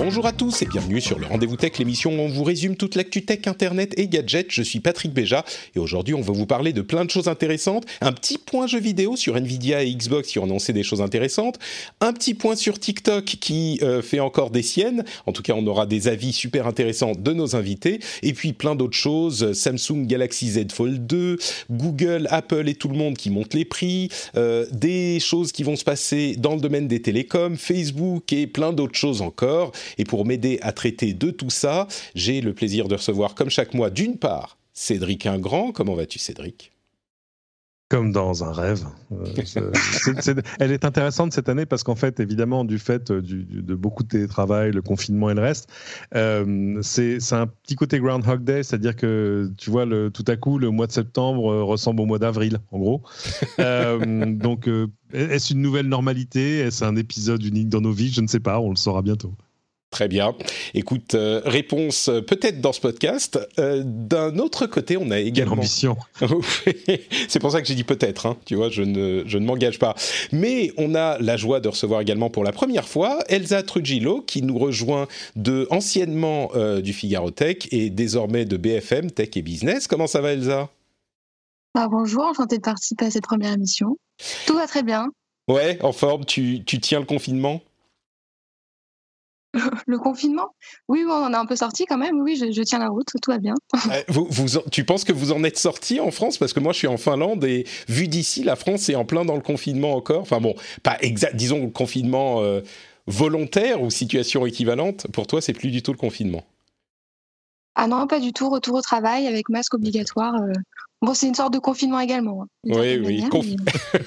Bonjour à tous et bienvenue sur le Rendez-vous Tech, l'émission où on vous résume toute l'actu tech, internet et gadgets. Je suis Patrick Béja et aujourd'hui on va vous parler de plein de choses intéressantes. Un petit point jeu vidéo sur Nvidia et Xbox qui ont annoncé des choses intéressantes. Un petit point sur TikTok qui euh, fait encore des siennes. En tout cas, on aura des avis super intéressants de nos invités. Et puis plein d'autres choses. Samsung Galaxy Z Fold 2, Google, Apple et tout le monde qui montent les prix. euh, des choses qui vont se passer dans le domaine des télécoms, Facebook et plein d'autres choses encore. Et pour m'aider à traiter de tout ça, j'ai le plaisir de recevoir, comme chaque mois, d'une part, Cédric Ingrand. Comment vas-tu, Cédric? Comme dans un rêve. Euh, elle est intéressante cette année parce qu'en fait, évidemment, du fait euh, du- du- de beaucoup de télétravail, le confinement et le reste, euh, c'est un petit côté Groundhog Day, c'est-à-dire que tu vois, le, tout à coup, le mois de septembre ressemble au mois d'avril, en gros. Euh, donc, est-ce une nouvelle normalité? Est-ce un épisode unique dans nos vies? Je ne sais pas, on le saura bientôt. Très bien. Écoute, euh, réponse euh, peut-être dans ce podcast. Euh, D'un autre côté, on a Quelle également... ambition C'est pour ça que j'ai dit peut-être, hein, tu vois, je ne, je ne m'engage pas. Mais on a la joie de recevoir également pour la première fois Elsa Trujillo, qui nous rejoint de anciennement euh, du Figaro Tech et désormais de BFM Tech et Business. Comment ça va Elsa? Bah, bonjour, enchantée de participer à cette première émission. Tout va très bien. Ouais, en forme, tu, tu tiens le confinement? Le confinement? Oui, on en a un peu sorti quand même. Oui, je, je tiens la route, tout va bien. Vous, vous en- Tu penses que vous en êtes sorti en France? Parce que moi, je suis en Finlande et vu d'ici, la France est en plein dans le confinement encore. Enfin bon, pas exact, disons le confinement euh, volontaire ou situation équivalente. Pour toi, c'est plus du tout le confinement. Ah non, pas du tout. Retour au travail avec masque obligatoire. euh. Bon, c'est une sorte de confinement également. hein, Oui, oui, manière, conf-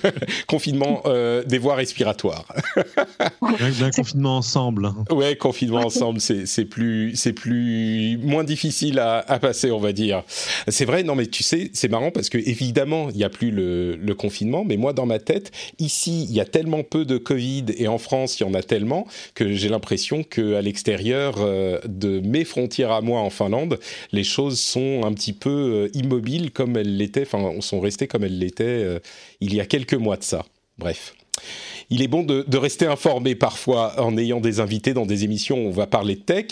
mais- confinement euh, des voies respiratoires. D'un d'un confinement ensemble. hein. Ouais, confinement ensemble, c'est c'est plus, c'est plus moins difficile à, à passer, on va dire. C'est vrai, non mais tu sais, c'est marrant parce que évidemment, il n'y a plus le, le confinement, mais moi dans ma tête, ici, il y a tellement peu de Covid et en France, il y en a tellement que j'ai l'impression que à l'extérieur euh, de mes frontières à moi en Finlande, les choses sont un petit peu euh, immobiles comme elles l'étaient, enfin, sont restées comme elles l'étaient euh, il y a quelques mois de ça. Bref il est bon de, rester informé parfois en ayant des invités dans des émissions où on va parler de tech.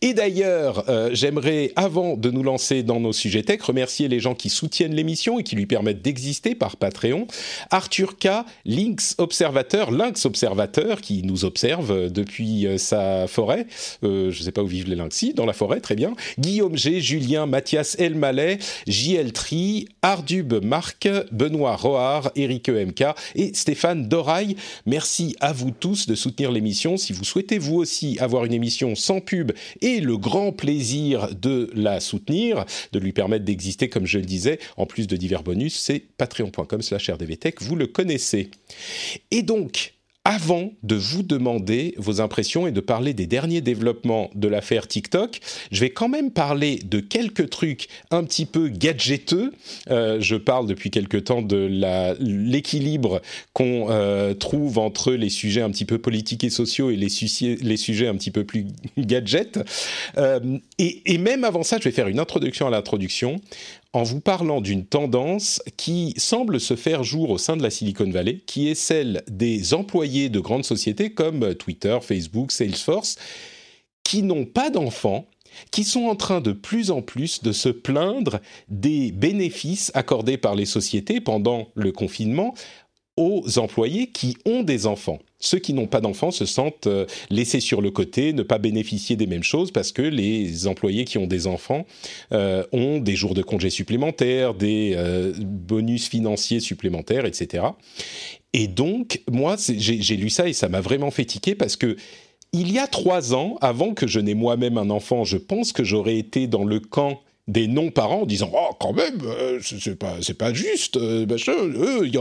Et d'ailleurs, euh, j'aimerais, avant de nous lancer dans nos sujets tech, remercier les gens qui soutiennent l'émission et qui lui permettent d'exister par Patreon. Arthur K, Lynx Observateur, Lynx Observateur, qui nous observe euh, depuis euh, sa forêt. Je ne sais pas où vivent les lynx, si, dans la forêt, très bien. Guillaume G, Julien, Mathias Elmaleh, JL Tri, Ardub Marc, Benoît Roard, Eric EMK et Stéphane Doraille. Merci à vous tous de soutenir l'émission. Si vous souhaitez vous aussi avoir une émission sans pub et le grand plaisir de la soutenir, de lui permettre d'exister comme je le disais, en plus de divers bonus, c'est patreon.com slash rdvtech, vous le connaissez. Et donc, avant de vous demander vos impressions et de parler des derniers développements de l'affaire TikTok, je vais quand même parler de quelques trucs un petit peu gadgeteux. Euh, je parle depuis quelque temps de l'équilibre qu'on euh, trouve entre les sujets un petit peu politiques et sociaux et les, suci- les sujets un petit peu plus gadgets. Euh, et même avant ça, je vais faire une introduction à l'introduction en vous parlant d'une tendance qui semble se faire jour au sein de la Silicon Valley, qui est celle des employés de grandes sociétés comme Twitter, Facebook, Salesforce, qui n'ont pas d'enfants, qui sont en train de plus en plus de se plaindre des bénéfices accordés par les sociétés pendant le confinement aux employés qui ont des enfants. Ceux qui n'ont pas d'enfants se sentent euh, laissés sur le côté, ne pas bénéficier des mêmes choses parce que les employés qui ont des enfants euh, ont des jours de congés supplémentaires, des euh, bonus financiers supplémentaires, etc. Et donc, moi, j'ai lu ça et ça m'a vraiment fait tiquer parce que il y a trois ans, avant que je n'ai moi-même un enfant, je pense que j'aurais été dans le camp des non-parents en disant oh quand même euh, c'est pas c'est pas juste euh,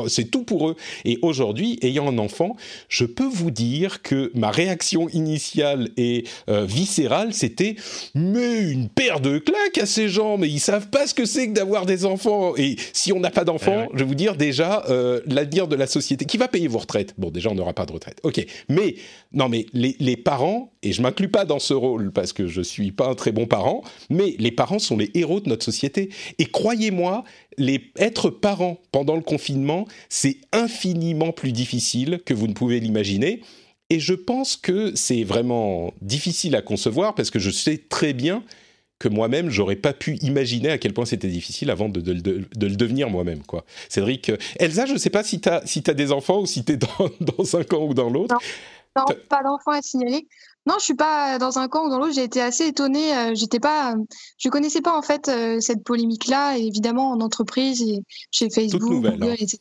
c'est tout pour eux. Et aujourd'hui ayant un enfant je peux vous dire que ma réaction initiale et euh, viscérale c'était mais une paire de claques à ces gens mais ils savent pas ce que c'est que d'avoir des enfants. Et si on n'a pas d'enfants je vais vous dire déjà l'avenir de la société qui va payer vos retraites? Bon déjà on n'aura pas de retraite. Ok. Mais non mais les, les parents et je m'inclus pas dans ce rôle parce que je suis pas un très bon parent mais les parents sont les héros de notre société. Et croyez-moi, les, être parent pendant le confinement, c'est infiniment plus difficile que vous ne pouvez l'imaginer. Et je pense que c'est vraiment difficile à concevoir parce que je sais très bien que moi-même, j'aurais pas pu imaginer à quel point c'était difficile avant de, le devenir moi-même. quoi. Cédric, euh, Elsa, je ne sais pas si tu as, si as des enfants ou si tu es dans, dans, un camp ou dans l'autre. Non, pas d'enfants à signaler. Non, je suis pas dans un camp ou dans l'autre. J'ai été assez étonnée. Euh, j'étais pas, je connaissais pas en fait euh, cette polémique-là. Et évidemment, en entreprise, et chez Facebook, Google, hein. etc.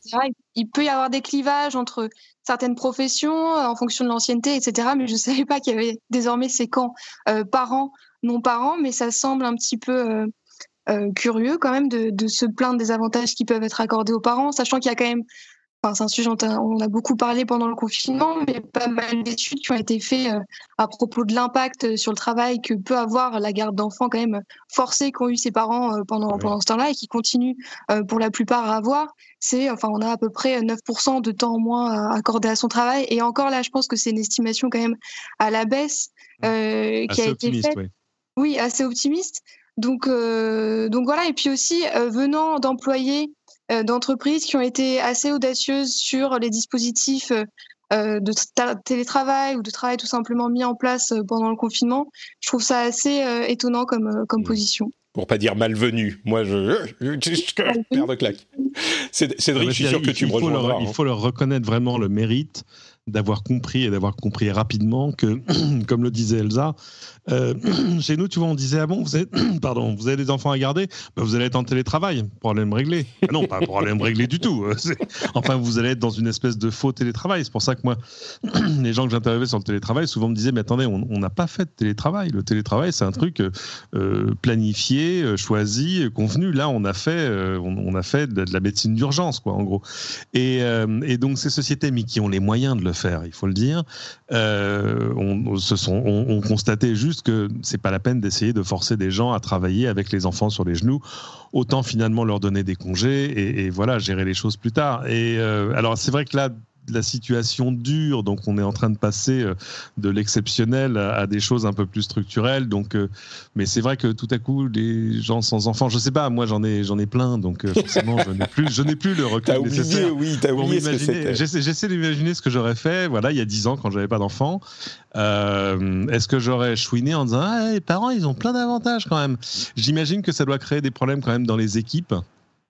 Il peut y avoir des clivages entre certaines professions euh, en fonction de l'ancienneté, etc. Mais je savais pas qu'il y avait désormais ces camps parents, non parents. Mais ça semble un petit peu curieux quand même de, de se plaindre des avantages qui peuvent être accordés aux parents, sachant qu'il y a quand même c'est un sujet dont on a beaucoup parlé pendant le confinement, mais pas mal d'études qui ont été faites euh, à propos de l'impact sur le travail que peut avoir la garde d'enfants quand même forcée qu'ont eu ses parents euh, pendant, pendant ce temps-là et qui continuent euh, pour la plupart à avoir. C'est, enfin, on a à peu près 9% de temps en moins accordé à son travail. Et encore là, je pense que c'est une estimation quand même à la baisse qui a été faite. Oui. oui. assez optimiste. Donc, donc voilà. Et puis aussi, venant d'employés euh, d'entreprises qui ont été assez audacieuses sur les dispositifs euh, de télétravail ou de travail tout simplement mis en place euh, pendant le confinement. Je trouve ça assez étonnant comme, comme mmh. position. Pour pas dire malvenu. Moi, je, je, perds de claque. Cédric, je suis sûr que tu me rejoindras. Il hein. faut leur reconnaître vraiment le mérite d'avoir compris et d'avoir compris rapidement que, comme le disait Elsa, euh, chez nous, tu vois, on disait ah bon, vous avez, pardon, vous avez des enfants à garder, bah, vous allez être en télétravail pour aller me régler. Ah non, pas pour aller me régler du tout. Euh, enfin, vous allez être dans une espèce de faux télétravail. C'est pour ça que moi, les gens que j'interviewais sur le télétravail souvent me disaient mais attendez, on n'a pas fait de télétravail. Le télétravail, c'est un truc euh, planifié, choisi, convenu. Là, on a fait, on, a fait de, la médecine d'urgence, quoi, en gros. Et, et, donc ces sociétés, mais qui ont les moyens de le faire, il faut le dire, sont, on constaté juste que c'est pas la peine d'essayer de forcer des gens à travailler avec les enfants sur les genoux. Autant finalement leur donner des congés et, voilà, gérer les choses plus tard. Et euh, alors c'est vrai que là, la situation dure, donc on est en train de passer euh, de l'exceptionnel à des choses un peu plus structurelles. Donc, euh, mais c'est vrai que tout à coup, les gens sans enfants, je sais pas, moi j'en ai j'en ai plein, donc euh, forcément je n'ai plus je n'ai plus le recul oublié, nécessaire. Oui, t'as oublié ce que c'était. J'essaie d'imaginer ce que j'aurais fait. Voilà, il y a dix ans quand j'avais pas d'enfants. Est-ce que j'aurais chouiné en disant ah les parents ils ont plein d'avantages quand même. J'imagine que ça doit créer des problèmes quand même dans les équipes.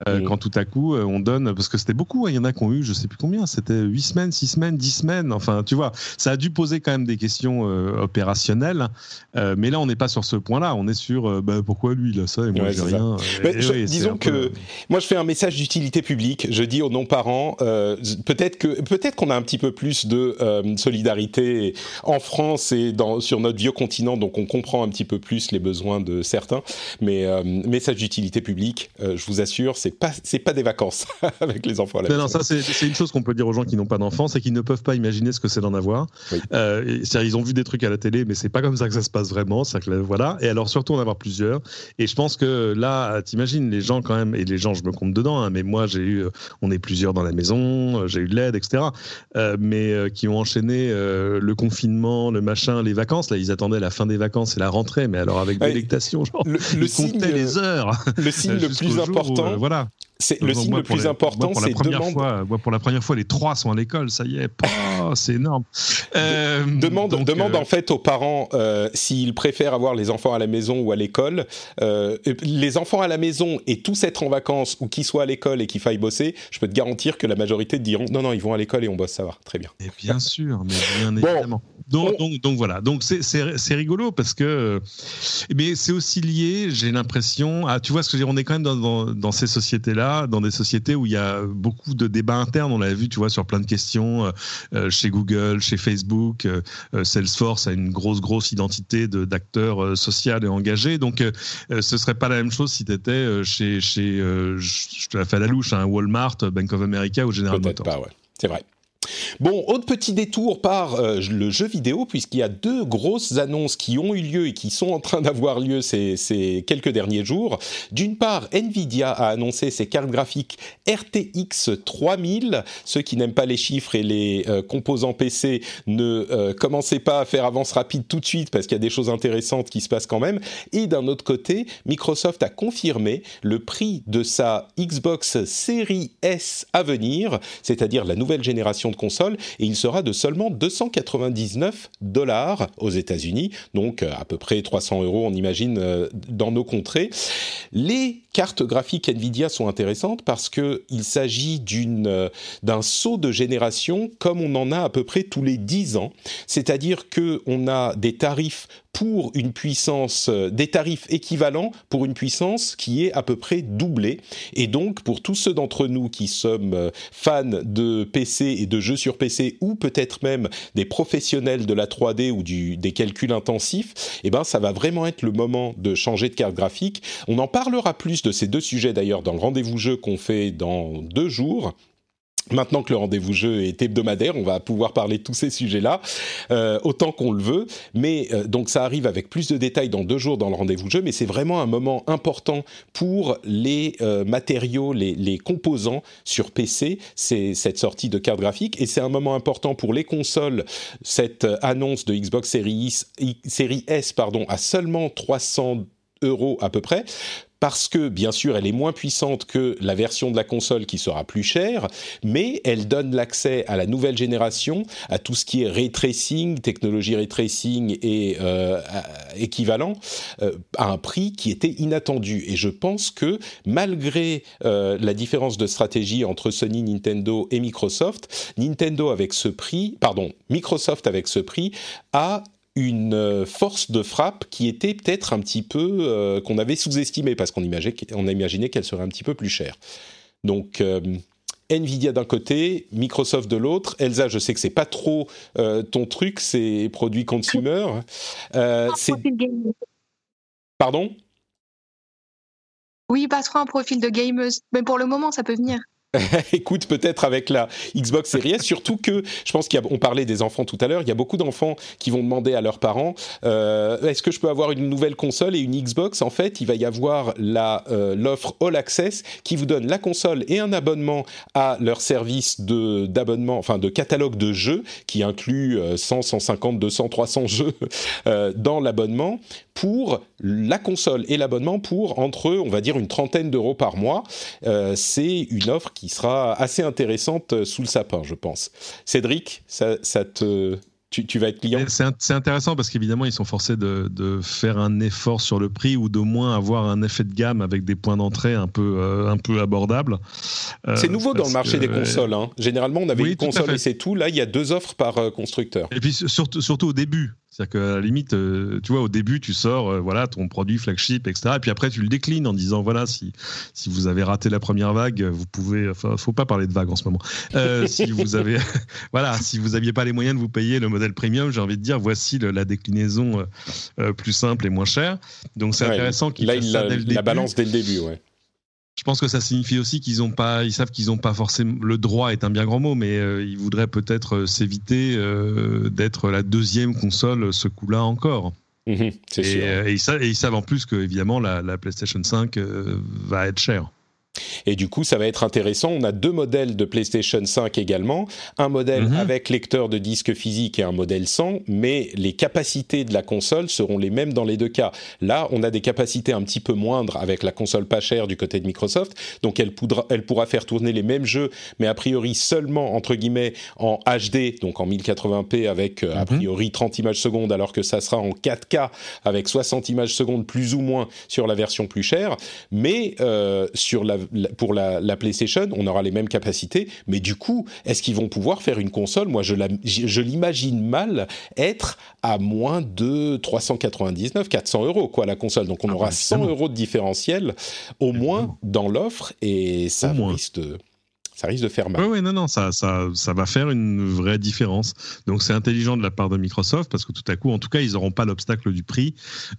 Euh, quand tout à coup euh, on donne parce que c'était beaucoup hein, il y en a qui ont eu je sais plus combien c'était 8 semaines 6 semaines 10 semaines enfin tu vois ça a dû poser quand même des questions euh, opérationnelles mais là on n'est pas sur ce point là on est sur bah, pourquoi lui il a ça et moi j'ai rien disons que moi je fais un message d'utilité publique je dis aux non-parents peut-être que peut-être qu'on a un petit peu plus de solidarité en France et dans, sur notre vieux continent donc on comprend un petit peu plus les besoins de certains mais message d'utilité publique je vous assure c'est pas c'est pas des vacances avec les enfants à la non, Non, ça c'est une chose qu'on peut dire aux gens qui n'ont pas d'enfants, c'est qu'ils ne peuvent pas imaginer ce que c'est d'en avoir. Euh, ils ont vu des trucs à la télé, mais c'est pas comme ça que ça se passe vraiment. Que, voilà. Et alors surtout en avoir plusieurs. Et je pense que là, t'imagines les gens quand même, et les gens, je me compte dedans. Hein, mais moi, j'ai eu, on est plusieurs dans la maison, euh, j'ai eu de l'aide, etc. Euh, mais qui ont enchaîné le confinement, le machin, les vacances. Là, ils attendaient la fin des vacances et la rentrée, mais alors avec délectation, genre, le, ils comptaient les heures. Le signe le plus important. voilà c'est le signe le plus important, c'est demande. Fois, pour la première fois, les trois sont à l'école, ça y est, oh, c'est énorme. Euh, demande, demande euh, en fait aux parents euh, s'ils préfèrent avoir les enfants à la maison ou à l'école. les enfants à la maison et tous être en vacances ou qu'ils soient à l'école et qu'ils faillent bosser, je peux te garantir que la majorité diront non, non, ils vont à l'école et on bosse, ça va, très bien. Et bien sûr, mais bien évidemment. Donc, donc, donc, voilà. Donc c'est rigolo parce que, mais c'est aussi lié, j'ai l'impression, à, tu vois ce que je veux dire, on est quand même dans, dans, dans ces sociétés-là, dans des sociétés où il y a beaucoup de débats internes. On l'a vu, tu vois, sur plein de questions euh, chez Google, chez Facebook. Salesforce a une grosse, grosse identité d'acteur social et engagé. Donc, ce serait pas la même chose si tu étais chez, chez je te la fais à la louche, hein, Walmart, Bank of America ou General Motors. Pas, ouais. C'est vrai. Bon, autre petit détour par euh, le jeu vidéo, puisqu'il y a deux grosses annonces qui ont eu lieu et qui sont en train d'avoir lieu ces, quelques derniers jours. D'une part, Nvidia a annoncé ses cartes graphiques RTX 3000. Ceux qui n'aiment pas les chiffres et les euh, composants PC, ne euh, commencez pas à faire avance rapide tout de suite, parce qu'il y a des choses intéressantes qui se passent quand même. Et d'un autre côté, Microsoft a confirmé le prix de sa Xbox Series S à venir, c'est-à-dire la nouvelle génération de console et il sera de seulement 299 dollars aux États-Unis, donc euh, à peu près 300 euros, on imagine, euh, dans nos contrées. Les cartes graphiques Nvidia sont intéressantes parce que il s'agit euh, d'un saut de génération comme on en a à peu près tous les 10 ans, c'est-à-dire que on a des tarifs pour une puissance, euh, des tarifs équivalents pour une puissance qui est à peu près doublée. Et donc, pour tous ceux d'entre nous qui sommes euh, fans de PC et de jeux sur PC, ou peut-être même des professionnels de la 3D ou du, des calculs intensifs, eh ben, ça va vraiment être le moment de changer de carte graphique. On en parlera plus de ces deux sujets d'ailleurs dans le rendez-vous jeu qu'on fait dans deux jours. Maintenant que le rendez-vous jeu est hebdomadaire, on va pouvoir parler de tous ces sujets-là euh, autant qu'on le veut. Mais euh, donc ça arrive avec plus de détails dans deux jours dans le rendez-vous jeu, mais c'est vraiment un moment important pour les euh, matériaux, les, les, composants sur PC. C'est cette sortie de carte graphique et c'est un moment important pour les consoles. Cette annonce de Xbox Series, S, pardon, à seulement 300 euros à peu près parce que bien sûr elle est moins puissante que la version de la console qui sera plus chère, mais elle donne l'accès à la nouvelle génération, à tout ce qui est ray tracing, technologie ray tracing et euh, équivalent, euh, à un prix qui était inattendu. Et je pense que malgré euh, la différence de stratégie entre Sony, Nintendo et Microsoft, Nintendo avec ce prix, pardon, Microsoft avec ce prix a une euh, force de frappe qui était peut-être un petit peu euh, qu'on avait sous-estimé parce qu'on imaginait, on a imaginé qu'elle serait un petit peu plus chère. Donc euh, Nvidia d'un côté, Microsoft de l'autre. Elsa, je sais que c'est pas trop ton truc, c'est produits consumer. c'est pardon? Oui, pas trop un profil de gameuse, mais pour le moment, ça peut venir. écoute peut-être avec la Xbox Series surtout que je pense qu'on parlait des enfants tout à l'heure, il y a beaucoup d'enfants qui vont demander à leurs parents euh, est-ce que je peux avoir une nouvelle console et une Xbox? En fait, il va y avoir euh, l'offre All Access qui vous donne la console et un abonnement à leur service de d'abonnement, enfin de catalogue de jeux qui inclut 100, 150, 200, 300 jeux euh, dans l'abonnement pour la console et l'abonnement pour entre on va dire une trentaine d'euros par mois. C'est une offre qui sera assez intéressante euh, sous le sapin, je pense. Cédric, ça, te, tu, vas être client? C'est intéressant parce qu'évidemment, ils sont forcés de, faire un effort sur le prix ou d'au moins avoir un effet de gamme avec des points d'entrée un peu, euh, un peu abordables. Euh, c'est nouveau dans le marché des consoles. Hein. Généralement, on avait une console et c'est tout. Là, il y a deux offres par constructeur. Et puis surtout, surtout au début, c'est-à-dire qu'à la limite, euh, tu vois, au début, tu sors, euh, voilà, ton produit flagship, etc. Et puis après, tu le déclines en disant, voilà, si, si vous avez raté la première vague, vous pouvez, enfin, faut pas parler de vague en ce moment. Euh, si vous avez, voilà, si vous aviez pas les moyens de vous payer le modèle premium, j'ai envie de dire, voici la déclinaison plus simple et moins chère. Donc c'est intéressant qu'il fasse ça dès le début. La balance dès le début, ouais. Je pense que ça signifie aussi qu'ils ont pas, ils savent qu'ils n'ont pas forcément le droit est un bien grand mot, mais euh, ils voudraient peut-être euh, s'éviter euh, d'être la deuxième console ce coup-là encore. Mmh et, et, ils savent, et, ils savent, en plus que évidemment la, la PlayStation 5 va être chère. Et du coup, ça va être intéressant. On a deux modèles de PlayStation 5 également. Un modèle mhm. avec lecteur de disque physique et un modèle sans, mais les capacités de la console seront les mêmes dans les deux cas. Là, on a des capacités un petit peu moindres avec la console pas chère du côté de Microsoft. Donc, elle, elle pourra faire tourner les mêmes jeux, mais a priori seulement, entre guillemets, en HD, donc en 1080p avec euh, a mhm. priori 30 images secondes, alors que ça sera en 4K avec 60 images secondes plus ou moins sur la version plus chère. Mais euh, sur la pour la, PlayStation, on aura les mêmes capacités, mais du coup, est-ce qu'ils vont pouvoir faire une console? Moi, je, je l'imagine mal être à moins de 399, 400 euros, quoi, la console. Donc, on ah aura 100 bah, euros de différentiel au moins dans l'offre, et ça risque de ça risque de faire mal. Oui, ouais, non, non, ça, ça, ça va faire une vraie différence. Donc c'est intelligent de la part de Microsoft parce que tout à coup, en tout cas, ils n'auront pas l'obstacle du prix.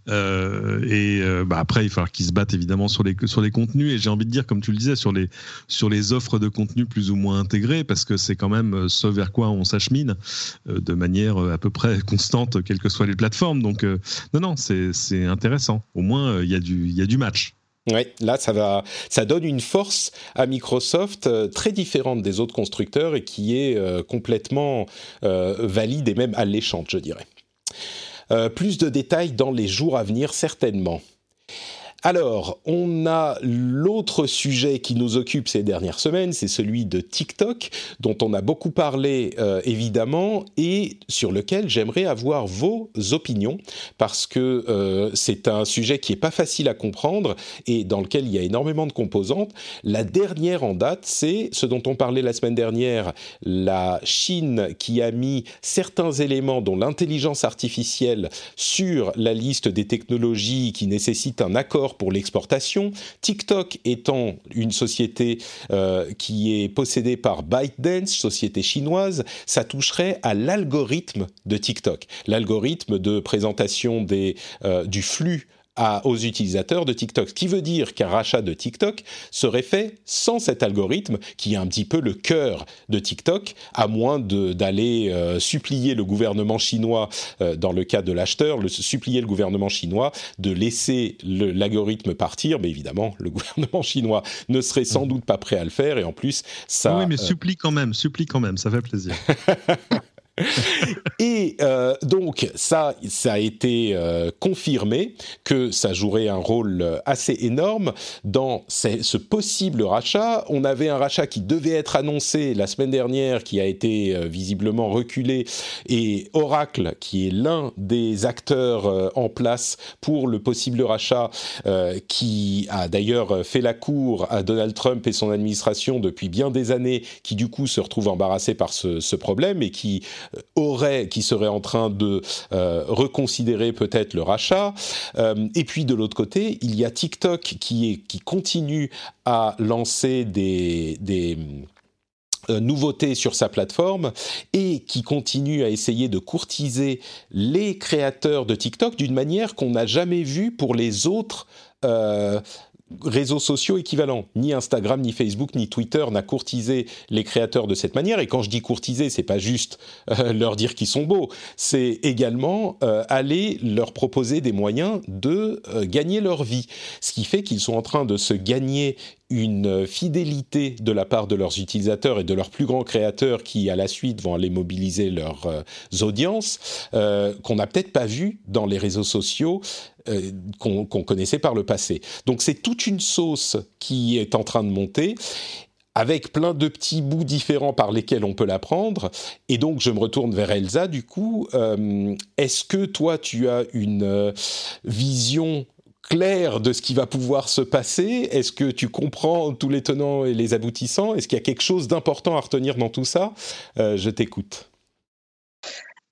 Euh, et euh, bah, après, il va falloir qu'ils se battent évidemment sur les, sur les contenus. Et j'ai envie de dire, comme tu le disais, sur les, sur les offres de contenu plus ou moins intégrées parce que c'est quand même ce vers quoi on s'achemine euh, de manière à peu près constante, quelles que soient les plateformes. Donc non, non, c'est intéressant. Au moins, il y, y a du match. Oui, là, ça va, ça donne une force à Microsoft euh, très différente des autres constructeurs et qui est euh, complètement euh, valide et même alléchante, je dirais. plus de détails dans les jours à venir, certainement. Alors, on a l'autre sujet qui nous occupe ces dernières semaines, c'est celui de TikTok, dont on a beaucoup parlé euh, évidemment, et sur lequel j'aimerais avoir vos opinions, parce que euh, c'est un sujet qui est pas facile à comprendre et dans lequel il y a énormément de composantes. La dernière en date, c'est ce dont on parlait la semaine dernière, la Chine qui a mis certains éléments, dont l'intelligence artificielle, sur la liste des technologies qui nécessitent un accord pour l'exportation. TikTok étant une société euh, qui est possédée par ByteDance, société chinoise, ça toucherait à l'algorithme de TikTok, l'algorithme de présentation euh, du flux aux utilisateurs de TikTok. Ce qui veut dire qu'un rachat de TikTok serait fait sans cet algorithme qui est un petit peu le cœur de TikTok, à moins d'aller euh, supplier le gouvernement chinois, euh, dans le cas de l'acheteur, le, supplier le gouvernement chinois de laisser l'algorithme partir. Mais évidemment, le gouvernement chinois ne serait sans mmh. doute pas prêt à le faire. Et en plus, ça... Oui, mais euh, supplie quand même, supplie quand même, ça fait plaisir. et euh, donc ça, ça a été euh, confirmé que ça jouerait un rôle euh, assez énorme dans ce possible rachat. On avait un rachat qui devait être annoncé la semaine dernière, qui a été visiblement reculé, et Oracle, qui est l'un des acteurs en place pour le possible rachat, qui a d'ailleurs fait la cour à Donald Trump et son administration depuis bien des années, qui du coup se retrouve embarrassé par ce, ce problème et qui aurait, qui serait en train de euh, reconsidérer peut-être le rachat. Euh, et puis de l'autre côté, il y a TikTok qui, continue à lancer des, euh, nouveautés sur sa plateforme et qui continue à essayer de courtiser les créateurs de TikTok d'une manière qu'on n'a jamais vue pour les autres réseaux sociaux équivalents. Ni Instagram, ni Facebook, ni Twitter n'a courtisé les créateurs de cette manière. Et quand je dis courtiser, c'est pas juste euh, leur dire qu'ils sont beaux, c'est également euh, aller leur proposer des moyens de euh, gagner leur vie. Ce qui fait qu'ils sont en train de se gagner une fidélité de la part de leurs utilisateurs et de leurs plus grands créateurs qui, à la suite, vont aller mobiliser leurs audiences, qu'on n'a peut-être pas vu dans les réseaux sociaux euh, qu'on connaissait par le passé. Donc c'est toute une sauce qui est en train de monter avec plein de petits bouts différents par lesquels on peut la prendre. Et donc, je me retourne vers Elsa, du coup. Euh, est-ce que toi, tu as une euh, vision claire de ce qui va pouvoir se passer? Est-ce que tu comprends tous les tenants et les aboutissants? Est-ce qu'il y a quelque chose d'important à retenir dans tout ça? Je t'écoute.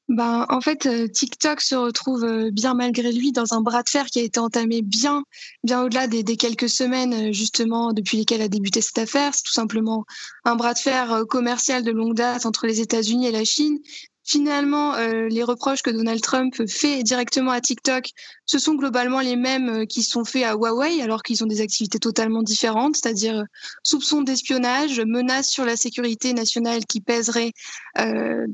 Ben, en fait, euh, TikTok se retrouve euh, bien malgré lui dans un bras de fer qui a été entamé bien, bien au-delà des, des, quelques semaines euh, justement depuis lesquelles a débuté cette affaire. C'est tout simplement un bras de fer commercial de longue date entre les États-Unis et la Chine Finalement, euh, les reproches que Donald Trump fait directement à TikTok, ce sont globalement les mêmes euh, qui sont faits à Huawei, alors qu'ils ont des activités totalement différentes, c'est-à-dire euh, soupçons d'espionnage, menaces sur la sécurité nationale qui pèserait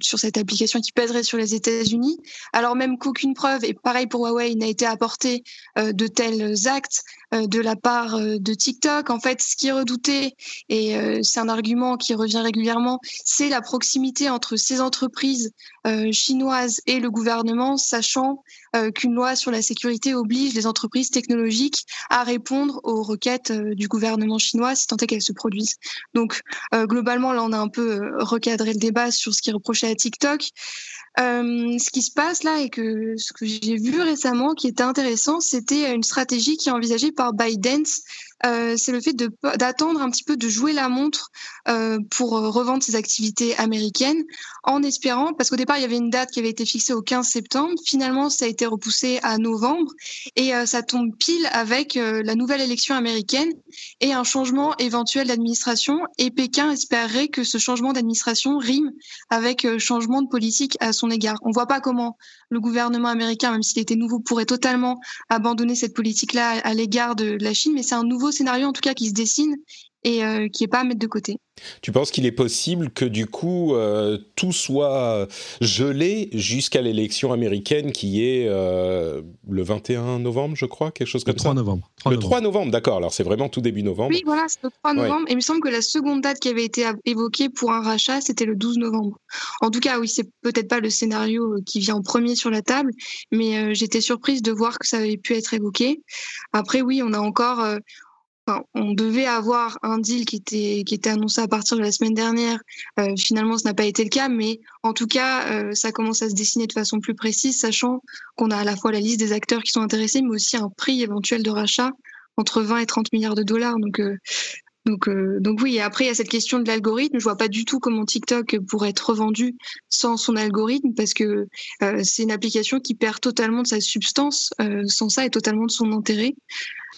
sur cette application, qui pèserait sur les États-Unis, alors même qu'aucune preuve, et pareil pour Huawei, n'a été apportée de tels actes de la part de TikTok. En fait, ce qui est redouté, et c'est un argument qui revient régulièrement, c'est la proximité entre ces entreprises euh, chinoise et le gouvernement, sachant euh, qu'une loi sur la sécurité oblige les entreprises technologiques à répondre aux requêtes euh, du gouvernement chinois si tant est qu'elles se produisent. Donc globalement, là, on a un peu recadré le débat sur ce qui est reproché à TikTok. ce qui se passe là et que ce que j'ai vu récemment qui était intéressant, c'était une stratégie qui est envisagée par ByteDance euh, c'est le fait d'attendre un petit peu de jouer la montre euh, pour euh, revendre ses activités américaines, en espérant, parce qu'au départ il y avait une date qui avait été fixée au 15 septembre, finalement ça a été repoussé à novembre et ça tombe pile avec la nouvelle élection américaine et un changement éventuel d'administration. Et Pékin espérerait que ce changement d'administration rime avec changement de politique à son égard. On voit pas comment le gouvernement américain, même s'il était nouveau, pourrait totalement abandonner cette politique-là à l'égard de la Chine, mais c'est un nouveau scénario en tout cas qui se dessine et euh, qui n'est pas à mettre de côté. Tu penses qu'il est possible que du coup euh, tout soit gelé jusqu'à l'élection américaine qui est euh, le 21 novembre, je crois, quelque chose comme le 3 Novembre. le 3 novembre, d'accord. Alors c'est vraiment tout début novembre. Oui, voilà, c'est le 3 novembre. Et il me semble que la seconde date qui avait été évoquée pour un rachat, c'était le 12 novembre. En tout cas, oui, c'est peut-être pas le scénario qui vient en premier sur la table, mais j'étais surprise de voir que ça avait pu être évoqué. Après, oui, on a encore on devait avoir un deal qui était, annoncé à partir de la semaine dernière. Euh, finalement, ce n'a pas été le cas, mais en tout cas, euh, ça commence à se dessiner de façon plus précise, sachant qu'on a à la fois la liste des acteurs qui sont intéressés, mais aussi un prix éventuel de rachat entre 20 et 30 milliards de dollars. Donc, euh, donc, oui, après, il y a cette question de l'algorithme. Je vois pas du tout comment TikTok pourrait être revendu sans son algorithme, parce que c'est une application qui perd totalement de sa substance, sans ça, et totalement de son intérêt.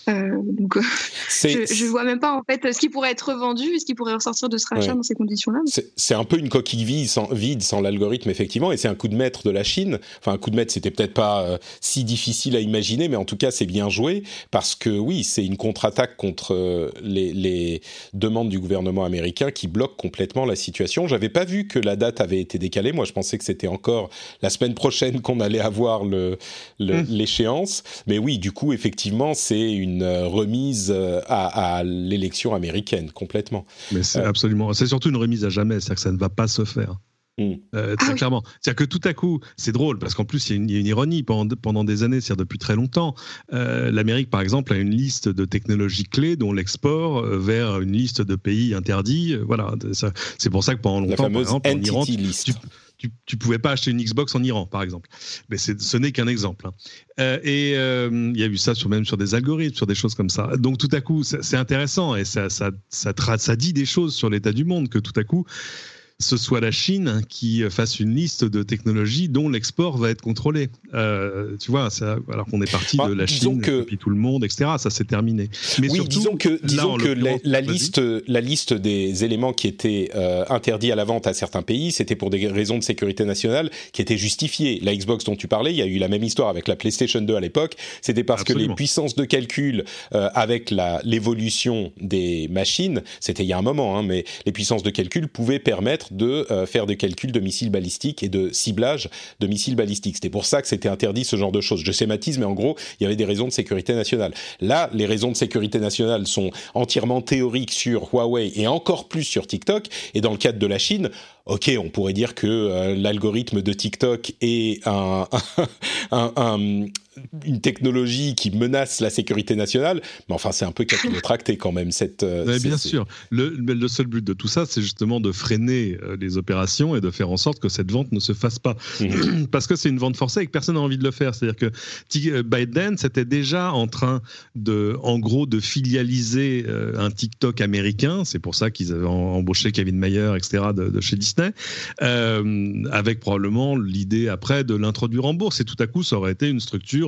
Euh, donc, euh, je, ne vois même pas en fait ce qui pourrait être revendu, ce qui pourrait ressortir de ce rachat dans ces conditions-là. C'est un peu une coquille vide sans, l'algorithme effectivement, et c'est un coup de maître de la Chine. Enfin, un coup de maître, c'était peut-être pas euh, si difficile à imaginer, mais en tout cas, c'est bien joué parce que oui, c'est une contre-attaque contre les, les, demandes du gouvernement américain qui bloque complètement la situation. J'avais pas vu que la date avait été décalée. Moi, je pensais que c'était encore la semaine prochaine qu'on allait avoir le mmh. l'échéance. Mais oui, du coup, effectivement, c'est une euh, remise euh, à, l'élection américaine complètement. Mais c'est euh, absolument, c'est surtout une remise à jamais, c'est-à-dire que ça ne va pas se faire. Hmm. très ah clairement. C'est-à-dire que tout à coup, c'est drôle parce qu'en plus, il y, a une, ironie pendant, pendant des années, c'est-à-dire depuis très longtemps. L'Amérique, par exemple, a une liste de technologies clés dont l'export vers une liste de pays interdits. voilà, c'est pour ça que pendant longtemps, par exemple, en Iran, tu, ne pouvais pas acheter une Xbox en Iran, par exemple. Mais ce n'est qu'un exemple. Hein. Euh, et euh, il y a eu ça sur, même sur des algorithmes, sur des choses comme ça. Donc tout à coup, c'est intéressant et ça, ça, ça, ça dit des choses sur l'état du monde que tout à coup, ce soit la Chine qui fasse une liste de technologies dont l'export va être contrôlé. Euh, tu vois, ça, alors qu'on est parti de la Chine, et puis tout le monde, etc. Ça s'est terminé. Mais oui, disons que, disons que la, liste, la liste des éléments qui étaient euh, interdits à la vente à certains pays, c'était pour des raisons de sécurité nationale qui étaient justifiées. La Xbox dont tu parlais, il y a eu la même histoire avec la PlayStation 2 à l'époque. C'était parce que les puissances de calcul euh, avec l'évolution des machines, c'était il y a un moment, hein, mais les puissances de calcul pouvaient permettre de euh, faire des calculs de missiles balistiques et de ciblage de missiles balistiques. C'était pour ça que c'était interdit ce genre de choses. Je schématise, mais en gros, il y avait des raisons de sécurité nationale. Là, les raisons de sécurité nationale sont entièrement théoriques sur Huawei et encore plus sur TikTok. Et dans le cadre de la Chine, ok, on pourrait dire que euh, l'algorithme de TikTok est un, un, une technologie qui menace la sécurité nationale, mais enfin c'est un peu capillotracté quand même cette. Euh, bien sûr, le, le, seul but de tout ça, c'est justement de freiner euh, les opérations et de faire en sorte que cette vente ne se fasse pas, mmh. parce que c'est une vente forcée et que personne n'a envie de le faire. C'est-à-dire que euh, Biden était déjà en train de, en gros, de filialiser un TikTok américain. C'est pour ça qu'ils avaient embauché Kevin Mayer, etc. de, de chez Disney, avec probablement l'idée après de l'introduire en bourse. Et tout à coup, ça aurait été une structure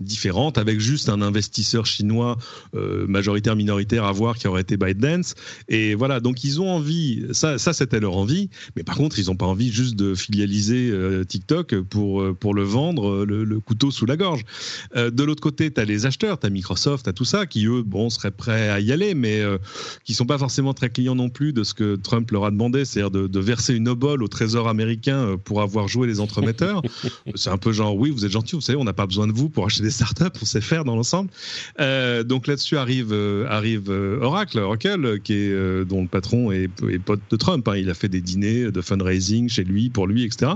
différente, avec juste un investisseur chinois euh, majoritaire, minoritaire à voir qui aurait été ByteDance. Et voilà, donc ils ont envie, ça, ça c'était leur envie, mais par contre, ils n'ont pas envie juste de filialiser euh, TikTok pour, euh, pour le vendre le, couteau sous la gorge. de l'autre côté, tu as les acheteurs, tu as Microsoft, tu as tout ça, qui eux, bon, seraient prêts à y aller, mais qui sont pas forcément très clients non plus de ce que Trump leur a demandé, c'est-à-dire de, de, verser une obole au trésor américain pour avoir joué les entremetteurs. c'est un peu genre, oui, vous êtes gentil, vous savez, on n'a pas besoin de vous pour acheter des startups, on sait faire dans l'ensemble. Euh, donc là-dessus arrive, euh, arrive euh, Oracle, Oracle, qui est, dont le patron est, pote de Trump. Hein. Il a fait des dîners de fundraising chez lui, pour lui, etc.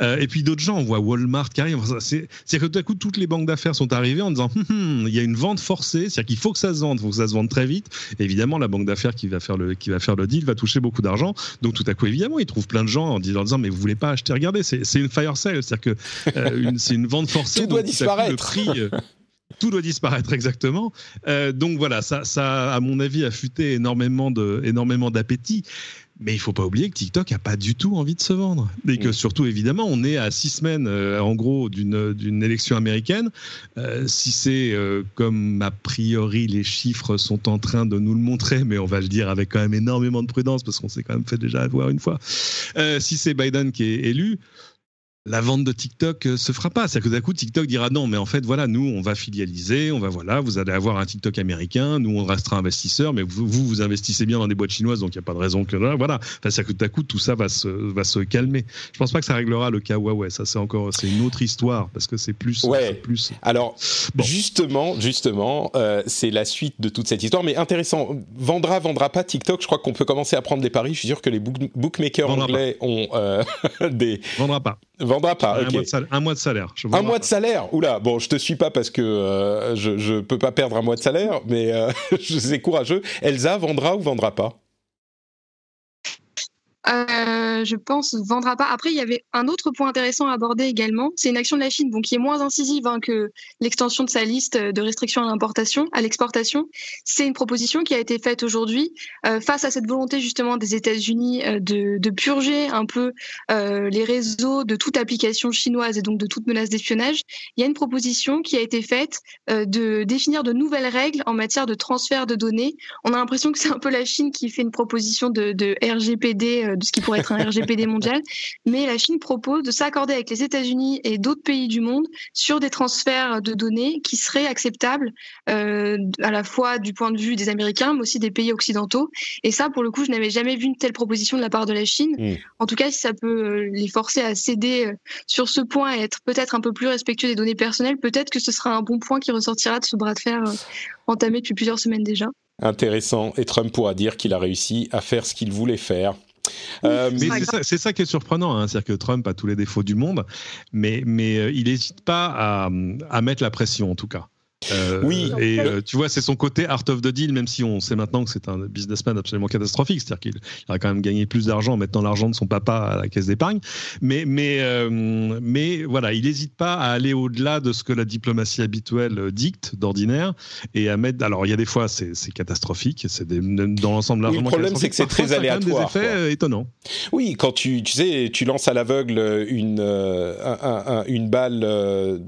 et puis d'autres gens, on voit Walmart qui arrive. C'est que tout à coup, toutes les banques d'affaires sont arrivées en disant hum, hum, il y a une vente forcée, c'est-à-dire qu'il faut que ça se vende, il faut que ça se vende très vite. évidemment, la banque d'affaires qui va faire le qui va faire le deal va toucher beaucoup d'argent. Donc tout à coup, évidemment, ils trouvent plein de gens en disant, mais vous voulez pas acheter, regardez, c'est une fire sale, c'est-à-dire que c'est une vente forcée. Tout doit disparaître le prix. Euh, tout doit disparaître exactement. donc voilà, ça, ça, à mon avis, a futé énormément de, énormément d'appétit. Mais il faut pas oublier que TikTok a pas du tout envie de se vendre. Et que mm. surtout, évidemment, on est à six semaines, euh, en gros, d'une élection américaine. Euh, si c'est euh, comme a priori les chiffres sont en train de nous le montrer, mais on va le dire avec quand même énormément de prudence parce qu'on s'est quand même fait déjà avoir une fois. si c'est Biden qui est élu, la vente de TikTok euh, se fera pas. C'est-à-dire que d'un coup, TikTok dira non, mais en fait, voilà, nous, on va filialiser, on va, voilà, vous allez avoir un TikTok américain, nous, on restera investisseurs, mais vous, vous, investissez bien dans des boîtes chinoises, donc il n'y a pas de raison que, voilà. c'est-à-dire que d'un coup, tout ça va se, va se calmer. Je pense pas que ça réglera le cas Huawei. Ça, c'est encore, c'est une autre histoire, parce que c'est plus, ouais. plus. Alors, justement, justement, euh, c'est la suite de toute cette histoire, mais intéressant. Vendra, vendra pas TikTok. Je crois qu'on peut commencer à prendre des paris. Je suis sûr que les bookmakers anglais ont euh, des. Vendra pas. Vendra pas. Un, mois de salaire. Un mois de salaire. un mois de salaire. Oula. Bon, je te suis pas parce que euh, je je peux pas perdre un mois de salaire, mais euh, c'est courageux. Elsa vendra ou vendra pas? Euh, je pense, vendra pas. Après, il y avait un autre point intéressant à aborder également. C'est une action de la Chine, donc qui est moins incisive hein, que l'extension de sa liste de restrictions à l'importation, à l'exportation. C'est une proposition qui a été faite aujourd'hui euh, face à cette volonté justement des États-Unis euh, de, purger un peu les réseaux de toute application chinoise et donc de toute menace d'espionnage. Il y a une proposition qui a été faite de définir de nouvelles règles en matière de transfert de données. On a l'impression que c'est un peu la Chine qui fait une proposition de RGPD de ce qui pourrait être un RGPD mondial, mais la Chine propose de s'accorder avec les États-Unis et d'autres pays du monde sur des transferts de données qui seraient acceptables euh, à la fois du point de vue des Américains, mais aussi des pays occidentaux. Et ça, pour le coup, je n'avais jamais vu une telle proposition de la part de la Chine. Hmm. En tout cas, si ça peut euh, les forcer à céder euh, sur ce point et être peut-être un peu plus respectueux des données personnelles, peut-être que ce sera un bon point qui ressortira de ce bras de fer entamé depuis plusieurs semaines déjà. Intéressant. Et Trump pourra dire qu'il a réussi à faire ce qu'il voulait faire. Euh, mais c'est ça, qui est surprenant, hein, c'est-à-dire que Trump a tous les défauts du monde, mais, mais euh, il n'hésite pas à, à mettre la pression en tout cas. Euh, oui. Et euh, tu vois, c'est son côté art of the deal, même si on sait maintenant que c'est un businessman absolument catastrophique. C'est-à-dire qu'il aurait quand même gagné plus d'argent en mettant l'argent de son papa à la caisse d'épargne. Mais, mais, euh, mais voilà, il n'hésite pas à aller au-delà de ce que la diplomatie habituelle dicte d'ordinaire et à mettre. Alors, il y a des fois, c'est catastrophique. C'est dans l'ensemble largement. le problème, c'est que c'est très aléatoire. des effets étonnants. Oui, quand tu, tu sais, tu lances à l'aveugle une, une balle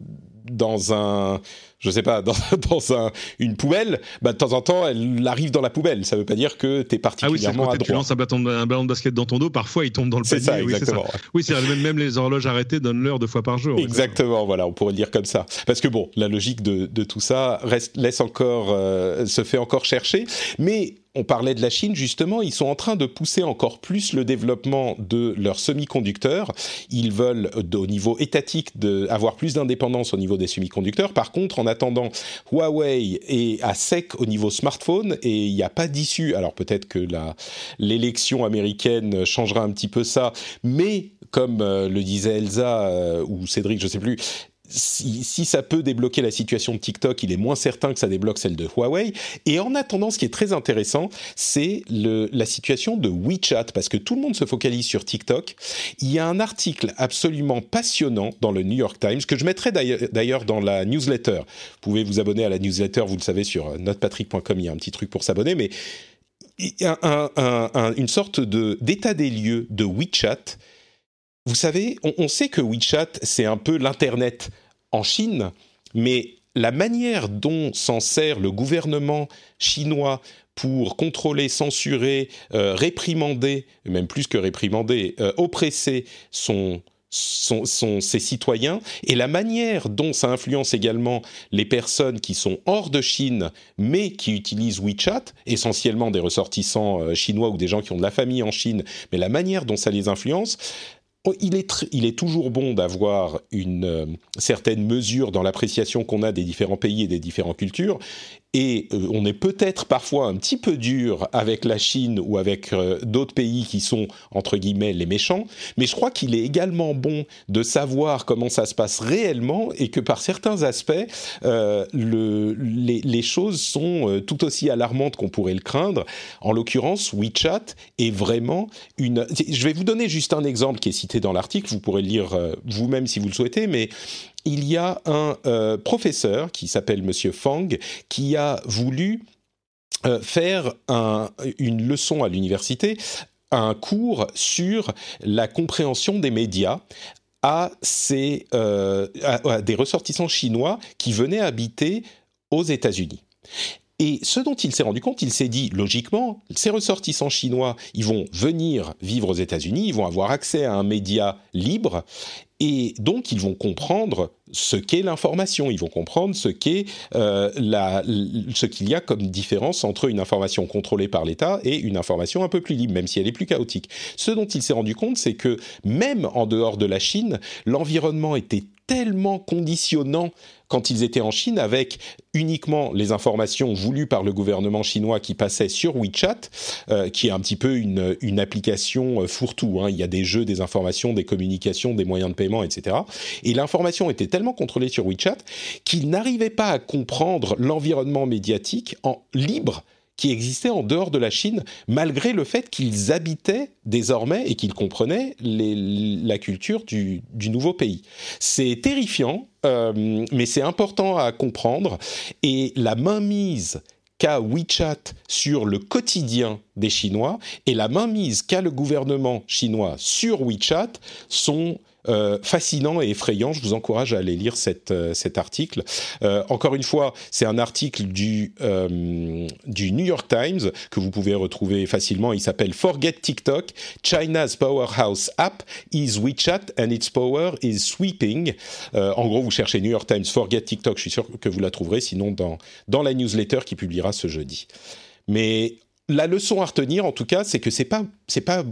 dans un je sais pas, dans, dans un, une poubelle, bah, de temps en temps, elle arrive dans la poubelle. Ça veut pas dire que tu es particulièrement ah oui, Tu lances un, ballon de basket dans ton dos, parfois il tombe dans le panier. Ça, exactement. Oui, c'est même, même les horloges arrêtées donnent l'heure deux fois par jour. Exactement, voilà, on pourrait le dire comme ça. Parce que bon, la logique de, de tout ça reste, laisse encore, euh, se fait encore chercher. Mais on parlait de la Chine, justement, ils sont en train de pousser encore plus le développement de leurs semi-conducteurs. Ils veulent, au niveau étatique, avoir plus d'indépendance au niveau des semi-conducteurs. Par contre, en attendant, Huawei est à sec au niveau smartphone et il n'y a pas d'issue. Alors peut-être que l'élection américaine changera un petit peu ça, mais comme euh, le disait Elsa euh, ou Cédric, je ne sais plus, si, ça peut débloquer la situation de TikTok, il est moins certain que ça débloque celle de Huawei. Et en attendant, ce qui est très intéressant, c'est la situation de WeChat, parce que tout le monde se focalise sur TikTok. Il y a un article absolument passionnant dans le New York Times, que je mettrai d'ailleurs dans la newsletter. Vous pouvez vous abonner à la newsletter, vous le savez, sur notepatrick.com, il y a un petit truc pour s'abonner, mais une sorte d'état des lieux de WeChat vous savez, on, sait que WeChat, c'est un peu l'Internet en Chine, mais la manière dont s'en sert le gouvernement chinois pour contrôler, censurer, euh, réprimander, même plus que réprimander, euh, oppresser ses citoyens, et la manière dont ça influence également les personnes qui sont hors de Chine, mais qui utilisent WeChat, essentiellement des ressortissants euh, chinois ou des gens qui ont de la famille en Chine, mais la manière dont ça les influence, il est, il est toujours bon d'avoir une euh, certaine mesure dans l'appréciation qu'on a des différents pays et des différentes cultures, et euh, on est peut-être parfois un petit peu dur avec la Chine ou avec euh, d'autres pays qui sont entre guillemets les méchants, mais je crois qu'il est également bon de savoir comment ça se passe réellement et que par certains aspects, euh, le, les, les, choses sont euh, tout aussi alarmantes qu'on pourrait le craindre. En l'occurrence, WeChat est vraiment une. Je vais vous donner juste un exemple qui est cité dans l'article. Vous pourrez le lire vous-même si vous le souhaitez, mais il y a un professeur qui s'appelle Monsieur Fang qui a voulu faire une leçon à l'université un cours sur la compréhension des médias à, euh, à, des ressortissants chinois qui venaient habiter aux États-Unis. Et ce dont il s'est rendu compte, il s'est dit, logiquement, ces ressortissants chinois, ils vont venir vivre aux États-Unis, ils vont avoir accès à un média libre, et donc, ils vont comprendre ce qu'est l'information, ils vont comprendre ce qu'est euh, ce qu'il y a comme différence entre une information contrôlée par l'État et une information un peu plus libre, même si elle est plus chaotique. Ce dont il s'est rendu compte, c'est que même en dehors de la Chine, l'environnement était tellement conditionnant quand ils étaient en Chine avec uniquement les informations voulues par le gouvernement chinois qui passaient sur WeChat, euh, qui est un petit peu une, application euh, fourre-tout. Hein. Il y a des jeux, des informations, des communications, des moyens de paiement, etc. Et l'information était tellement contrôlée sur WeChat qu'ils n'arrivaient pas à comprendre l'environnement médiatique en libre qui existait en dehors de la Chine, malgré le fait qu'ils habitaient désormais et qu'ils comprenaient la culture du, nouveau pays. C'est terrifiant, euh, mais c'est important à comprendre. Et la mainmise qu'a WeChat sur le quotidien des Chinois et la mainmise qu'a le gouvernement chinois sur WeChat sont euh, fascinant et effrayant. Je vous encourage à aller lire euh, cet article. Euh, encore une fois, c'est un article du, du New York Times que vous pouvez retrouver facilement. Il s'appelle Forget TikTok, China's Powerhouse App is WeChat and its power is sweeping. en gros, vous cherchez New York Times Forget TikTok, je suis sûr que vous la trouverez, sinon dans, dans la newsletter qui publiera ce jeudi. Mais la leçon à retenir, en tout cas, c'est que c'est pas pas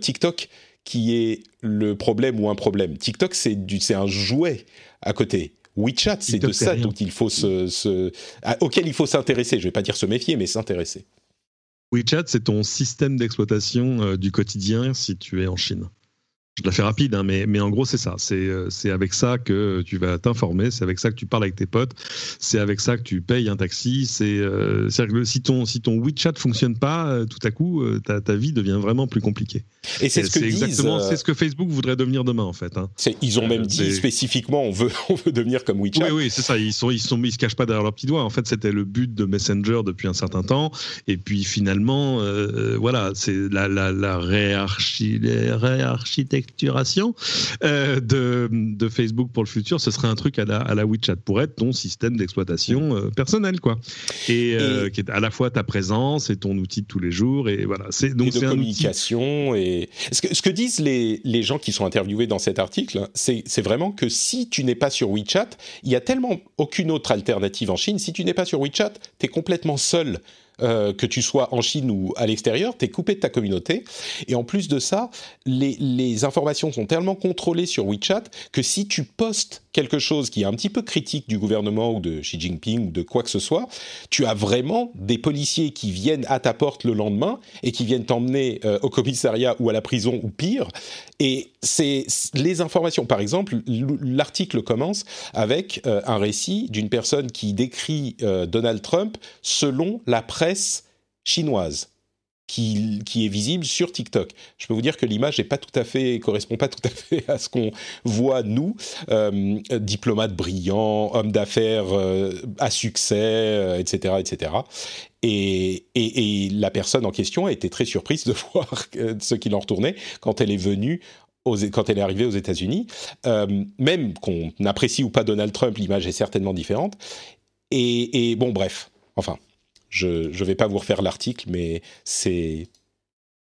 TikTok qui est le problème ou un problème. TikTok, c'est un jouet à côté. WeChat, c'est de ça dont il faut se, auquel il faut s'intéresser. Je ne vais pas dire se méfier, mais s'intéresser. WeChat, c'est ton système d'exploitation euh, du quotidien si tu es en Chine je la fais rapide, hein, mais, mais en gros, c'est ça. Euh, c'est avec ça que tu vas t'informer, c'est avec ça que tu parles avec tes potes, c'est avec ça que tu payes un taxi. C'est euh, que si ton, si ton WeChat fonctionne pas, euh, tout à coup, ta, ta, vie devient vraiment plus compliquée. Et c'est ce que exactement, c'est ce que Facebook voudrait devenir demain, en fait. Hein. Ils ont même dit spécifiquement, on veut, on veut devenir comme WeChat. Oui, oui, c'est ça. Ils sont, ils sont, ils se cachent pas derrière leurs petits doigts. En fait, c'était le but de Messenger depuis un certain temps. Et puis finalement, voilà, c'est la, la, la réarchitecture euh, de, de, Facebook pour le futur, ce serait un truc à la, à la WeChat pour être ton système d'exploitation euh, personnel, quoi. Euh, et, qui est à la fois ta présence et ton outil de tous les jours. Et voilà. C'est donc de communication. Et ce que, ce que disent les, les gens qui sont interviewés dans cet article, c'est vraiment que si tu n'es pas sur WeChat, il y a tellement aucune autre alternative en Chine. Si tu n'es pas sur WeChat, tu es complètement seul euh, que tu sois en Chine ou à l'extérieur, tu es coupé de ta communauté. Et en plus de ça, les, les, informations sont tellement contrôlées sur WeChat que si tu postes quelque chose qui est un petit peu critique du gouvernement ou de Xi Jinping ou de quoi que ce soit, tu as vraiment des policiers qui viennent à ta porte le lendemain et qui viennent t'emmener euh, au commissariat ou à la prison ou pire. Et c'est les informations. Par exemple, l'article commence avec euh, un récit d'une personne qui décrit Donald Trump selon la presse chinoise. Qui, est visible sur TikTok. Je peux vous dire que l'image n'est pas tout à fait correspond pas tout à fait à ce qu'on voit nous, euh, diplomates brillants, hommes d'affaires euh, à succès, etc., euh, etc. Et, la personne en question a été très surprise de voir ce qu'il en retournait quand elle est venue quand elle est arrivée aux États-Unis. Euh, même qu'on apprécie ou pas Donald Trump, l'image est certainement différente. Et bon, bref, enfin, je ne vais pas vous refaire l'article, mais c'est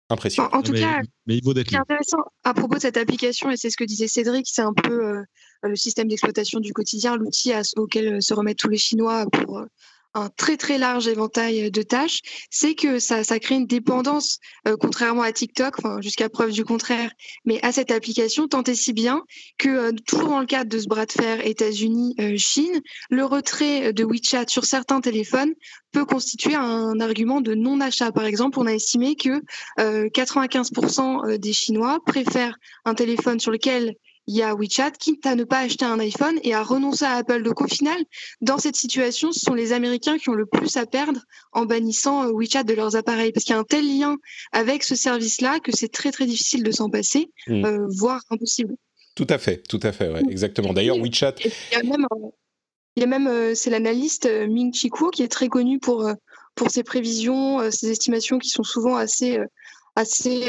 impressionnant. En, tout cas, ce qui est intéressant à propos de cette application, et c'est ce que disait Cédric, c'est un peu euh, le système d'exploitation du quotidien, l'outil auquel se remettent tous les Chinois pour euh, un très très large éventail de tâches, c'est que ça, ça crée une dépendance, euh, contrairement à TikTok, jusqu'à preuve du contraire, mais à cette application, tant et si bien que, euh, toujours dans le cadre de ce bras de fer États-Unis-Chine, le retrait de WeChat sur certains téléphones peut constituer un argument de non-achat. Par exemple, on a estimé que 95% euh, des Chinois préfèrent un téléphone sur lequel il y a WeChat, quitte à ne pas acheter un iPhone et à renoncer à Apple. Donc au final, dans cette situation, ce sont les Américains qui ont le plus à perdre en bannissant euh, WeChat de leurs appareils, parce qu'il y a un tel lien avec ce service-là que c'est très très difficile de s'en passer, mm. euh, voire impossible. Tout à fait, tout à fait, ouais, exactement. D'ailleurs, WeChat. Il y a même, il y a même c'est l'analyste Ming Chi Kuo qui est très connu pour, pour ses prévisions, ses estimations qui sont souvent assez assez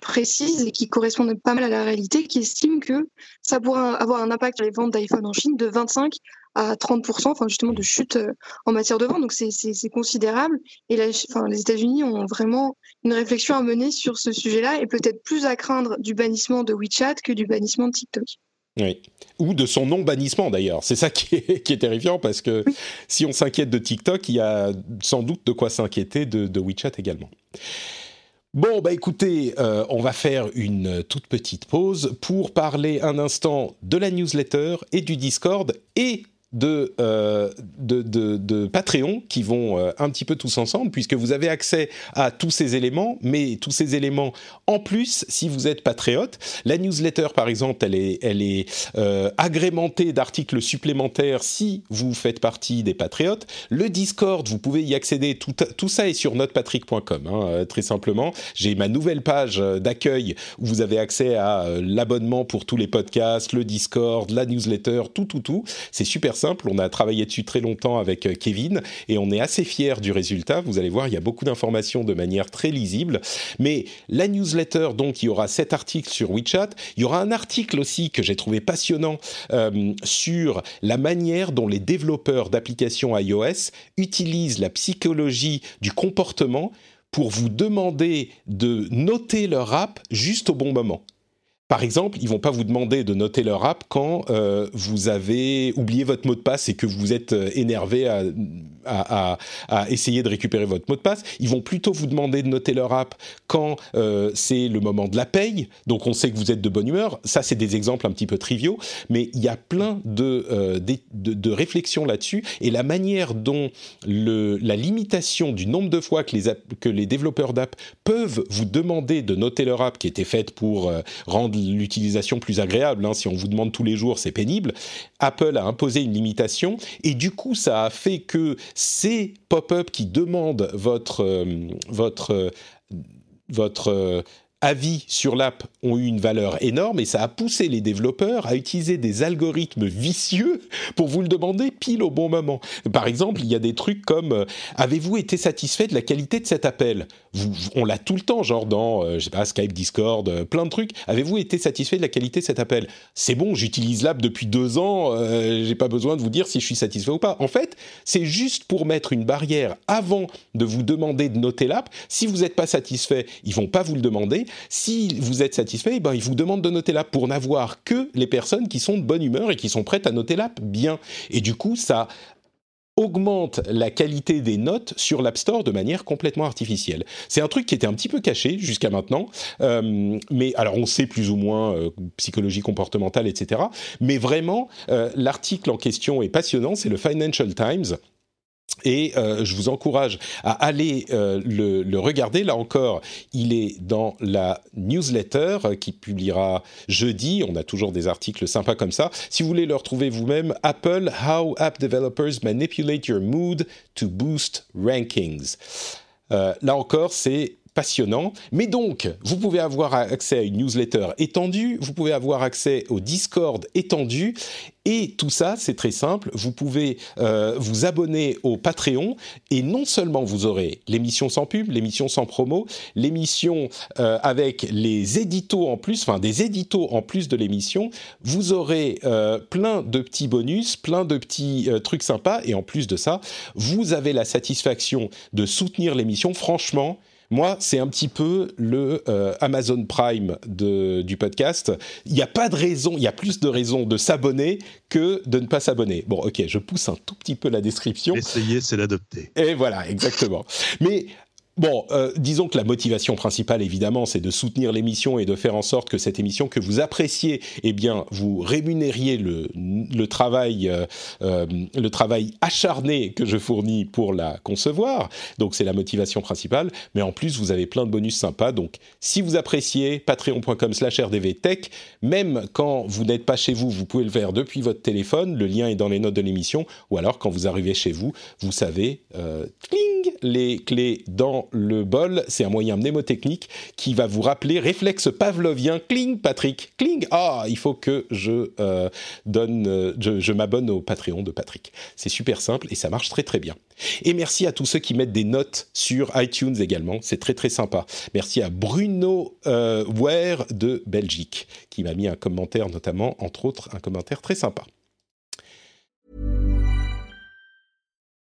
précises et qui correspondent pas mal à la réalité, qui estime que ça pourrait avoir un impact sur les ventes d'iPhone en Chine de 25 à 30%, enfin justement de chute euh, en matière de vente. Donc c'est considérable. Et enfin, les États-Unis ont vraiment une réflexion à mener sur ce sujet-là et peut-être plus à craindre du bannissement de WeChat que du bannissement de TikTok. Oui. Ou de son non-bannissement d'ailleurs. C'est ça qui est, qui est, terrifiant parce que si on s'inquiète de TikTok, il y a sans doute de quoi s'inquiéter de, de, WeChat également. Bon, bah écoutez, euh, on va faire une toute petite pause pour parler un instant de la newsletter et du Discord et euh, de, de, de, Patreon qui vont euh, un petit peu tous ensemble, puisque vous avez accès à tous ces éléments, mais tous ces éléments en plus si vous êtes patriote. La newsletter, par exemple, elle est, elle est euh, agrémentée d'articles supplémentaires si vous faites partie des patriotes. Le Discord, vous pouvez y accéder, tout, tout ça est sur notepatrick.com, hein, très simplement. J'ai ma nouvelle page d'accueil où vous avez accès à l'abonnement pour tous les podcasts, le Discord, la newsletter, tout, tout, tout. C'est super On a travaillé dessus très longtemps avec euh, Kevin et on est assez fiers du résultat. Vous allez voir, il y a beaucoup d'informations de manière très lisible. Mais la newsletter, donc, il y aura cet article sur WeChat. Il y aura un article aussi que j'ai trouvé passionnant euh, sur la manière dont les développeurs d'applications iOS utilisent la psychologie du comportement pour vous demander de noter leur app juste au bon moment. Par exemple, ils vont pas vous demander de noter leur app quand euh, vous avez oublié votre mot de passe et que vous êtes euh, énervé à, essayer de récupérer votre mot de passe. Ils vont plutôt vous demander de noter leur app quand euh, c'est le moment de la paye. Donc on sait que vous êtes de bonne humeur. Ça, c'est des exemples un petit peu triviaux, mais il y a plein de, réflexions là-dessus et la manière dont la limitation du nombre de fois que les, que les développeurs d'app peuvent vous demander de noter leur app, qui était faite pour rendre l'utilisation plus agréable. Hein. Si on vous demande tous les jours, c'est pénible. Apple a imposé une limitation et du coup, ça a fait que ces pop-up qui demandent votre, euh, votre, euh, votre euh, avis sur l'app ont eu une valeur énorme et ça a poussé les développeurs à utiliser des algorithmes vicieux pour vous le demander pile au bon moment. Par exemple, il y a des trucs comme avez-vous été satisfait de la qualité de cet appel? On l'a tout le temps, genre dans pas Skype, Discord, plein de trucs. Avez-vous été satisfait de la qualité de cet appel? C'est bon, j'utilise l'app depuis deux ans, j'ai pas besoin de vous dire si je suis satisfait ou pas. En fait, c'est juste pour mettre une barrière avant de vous demander de noter l'app. Si vous n'êtes pas satisfait, ils vont pas vous le demander. Si vous êtes satisfait, ben, ils vous demandent de noter l'app pour n'avoir que les personnes qui sont de bonne humeur et qui sont prêtes à noter l'app bien. Et du coup, ça augmente la qualité des notes sur l'App Store de manière complètement artificielle. C'est un truc qui était un petit peu caché jusqu'à maintenant, euh, mais alors on sait plus ou moins euh, psychologie comportementale, etc. Mais vraiment, euh, l'article en question est passionnant, c'est le Financial Times et euh, je vous encourage à aller euh, le, regarder. Là encore, il est dans la newsletter euh, qui publiera jeudi. On a toujours des articles sympas comme ça. Si vous voulez le retrouver vous-même, Apple, How App Developers Manipulate Your Mood to Boost Rankings. Là encore, c'est passionnant. Mais donc, vous pouvez avoir accès à une newsletter étendue, vous pouvez avoir accès au Discord étendu, et tout ça, c'est très simple. Vous pouvez euh, vous abonner au Patreon et non seulement vous aurez l'émission sans pub, l'émission sans promo, l'émission euh, avec les éditos en plus, enfin des éditos en plus de l'émission, vous aurez euh, plein de petits bonus, plein de petits trucs sympas et en plus de ça, vous avez la satisfaction de soutenir l'émission. Franchement, moi, c'est un petit peu le euh, Amazon Prime du podcast. Il n'y a pas de raison, il y a plus de raisons de s'abonner que de ne pas s'abonner. Bon, ok, je pousse un tout petit peu la description. Essayer, c'est l'adopter. Et voilà, exactement. Mais Bon, euh, disons que la motivation principale, évidemment, c'est de soutenir l'émission et de faire en sorte que cette émission que vous appréciez, eh bien, vous rémunériez le, travail, euh, euh, le travail acharné que je fournis pour la concevoir. Donc, c'est la motivation principale. Mais en plus, vous avez plein de bonus sympas. Donc, si vous appréciez, patreon.com/rdvtech. Même quand vous n'êtes pas chez vous, vous pouvez le faire depuis votre téléphone. Le lien est dans les notes de l'émission. Ou alors, quand vous arrivez chez vous, vous savez, cling, les clés dans le bol, c'est un moyen mnémotechnique qui va vous rappeler réflexe pavlovien. Cling, Patrick, cling. Ah, il faut que je euh, donne, euh, je, m'abonne au Patreon de Patrick. C'est super simple et ça marche très très bien. Et merci à tous ceux qui mettent des notes sur iTunes également. C'est très très sympa. Merci à Bruno euh, Ware de Belgique qui m'a mis un commentaire notamment, entre autres, un commentaire très sympa.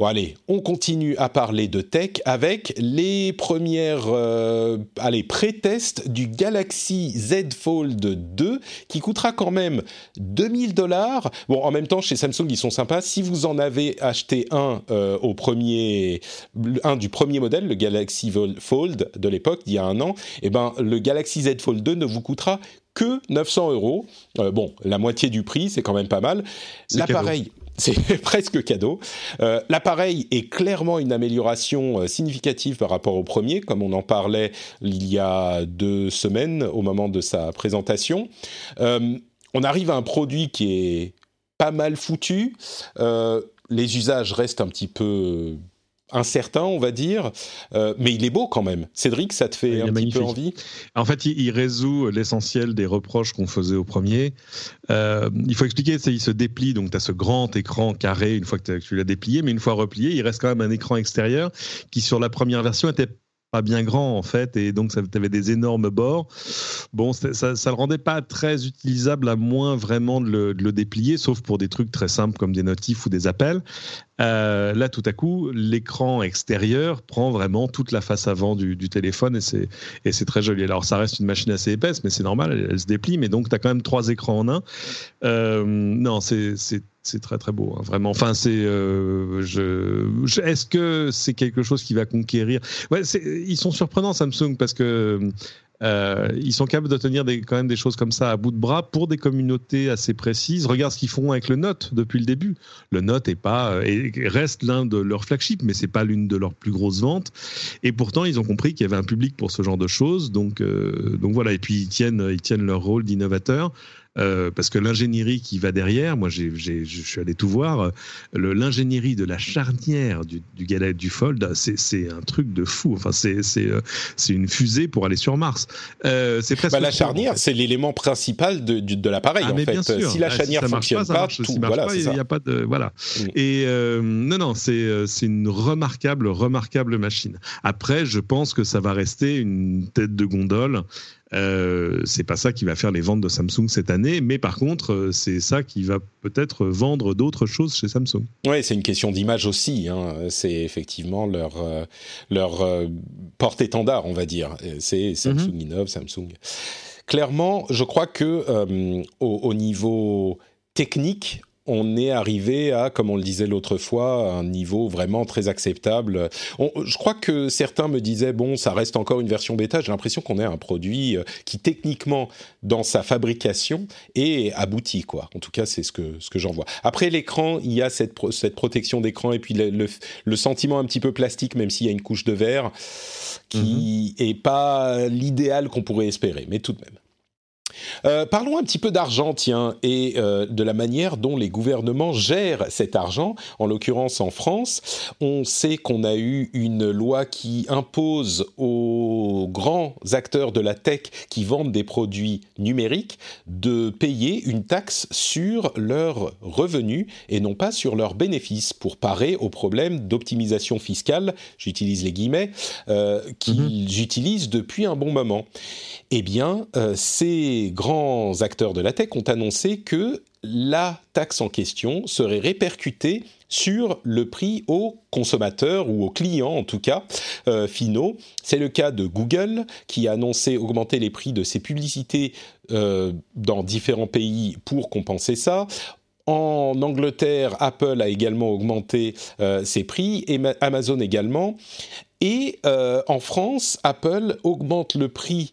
Bon allez, on continue à parler de tech avec les premières, euh, allez, pré-tests du Galaxy Z Fold 2 qui coûtera quand même 2000 dollars. Bon, en même temps, chez Samsung, ils sont sympas. Si vous en avez acheté un euh, au premier, un du premier modèle, le Galaxy Fold de l'époque, d'il y a un an, eh ben, le Galaxy Z Fold 2 ne vous coûtera que 900 euros. Euh, bon, la moitié du prix, c'est quand même pas mal. L'appareil, c'est presque cadeau. Euh, l'appareil est clairement une amélioration euh, significative par rapport au premier, comme on en parlait il y a deux semaines au moment de sa présentation. Euh, on arrive à un produit qui est pas mal foutu. les usages restent un petit peu incertain, on va dire, euh, mais il est beau quand même. Cédric, ça te fait un petit peu envie? En fait, il, résout l'essentiel des reproches qu'on faisait au premier. Euh, il faut expliquer, il se déplie, donc tu as ce grand écran carré une fois que, tu l'as déplié, mais une fois replié, il reste quand même un écran extérieur qui, sur la première version, était pas bien grand en fait, et donc ça avait des énormes bords. Bon, ça, ça le rendait pas très utilisable à moins vraiment de le, de le, déplier, sauf pour des trucs très simples comme des notifs ou des appels. Euh, là, tout à coup, l'écran extérieur prend vraiment toute la face avant du, téléphone et c'est, très joli. Alors, ça reste une machine assez épaisse, mais c'est normal, elle, se déplie. Mais donc, tu as quand même trois écrans en un. Euh, non, c'est, très très beau, hein, vraiment. Enfin, c'est, euh, est-ce que c'est quelque chose qui va conquérir? Ils sont surprenants Samsung parce que euh, ils sont capables de tenir des, quand même des choses comme ça à bout de bras pour des communautés assez précises. Regarde ce qu'ils font avec le Note depuis le début. Le Note est pas euh, et reste l'un de leurs flagships, mais c'est pas l'une de leurs plus grosses ventes. Et pourtant, ils ont compris qu'il y avait un public pour ce genre de choses. Donc, euh, donc voilà. Et puis ils tiennent, ils tiennent leur rôle d'innovateur. Euh, parce que l'ingénierie qui va derrière, moi je suis allé tout voir, euh, l'ingénierie de la charnière du, du Galet du Fold, c'est un truc de fou. Enfin, c'est euh, une fusée pour aller sur Mars. c'est presque. Bah, la charnière, c'est l'élément principal de, de, l'appareil ah, en fait. Si la ah, charnière ne fonctionne pas, tout, voilà, il n'y a pas de voilà. Et non, non, c'est une remarquable, remarquable machine. Après, je pense que ça va rester une tête de gondole. Euh, c'est pas ça qui va faire les ventes de Samsung cette année, mais par contre, euh, c'est ça qui va peut-être vendre d'autres choses chez Samsung. Oui, c'est une question d'image aussi. Hein. C'est effectivement leur, euh, leur porte-étendard, on va dire. C'est Samsung mhm. innove, Samsung. Clairement, je crois que au, niveau technique, on est arrivé à, comme on le disait l'autre fois, un niveau vraiment très acceptable. je crois que certains me disaient, bon, ça reste encore une version bêta. J'ai l'impression qu'on est un produit euh, qui, techniquement, dans sa fabrication, est abouti, quoi. En tout cas, c'est ce que, ce que j'en vois. Après l'écran, il y a cette, cette protection d'écran et puis le, sentiment un petit peu plastique, même s'il y a une couche de verre, qui n'est mhm. pas l'idéal qu'on pourrait espérer, mais tout de même. Euh, parlons un petit peu d'argent, tiens, et euh, de la manière dont les gouvernements gèrent cet argent. En l'occurrence, en France, on sait qu'on a eu une loi qui impose aux grands acteurs de la tech qui vendent des produits numériques de payer une taxe sur leurs revenus et non pas sur leurs bénéfices pour parer aux problèmes d'optimisation fiscale, j'utilise les guillemets, euh, qu'ils mm-hmm. utilisent depuis un bon moment. Eh bien, grands acteurs de la tech ont annoncé que la taxe en question serait répercutée sur le prix aux consommateurs ou aux clients en tout cas euh, finaux. C'est le cas de Google qui a annoncé augmenter les prix de ses publicités euh, dans différents pays pour compenser ça. en Angleterre, Apple a également augmenté ses prix, et Amazon également. Et en France, Apple augmente le prix,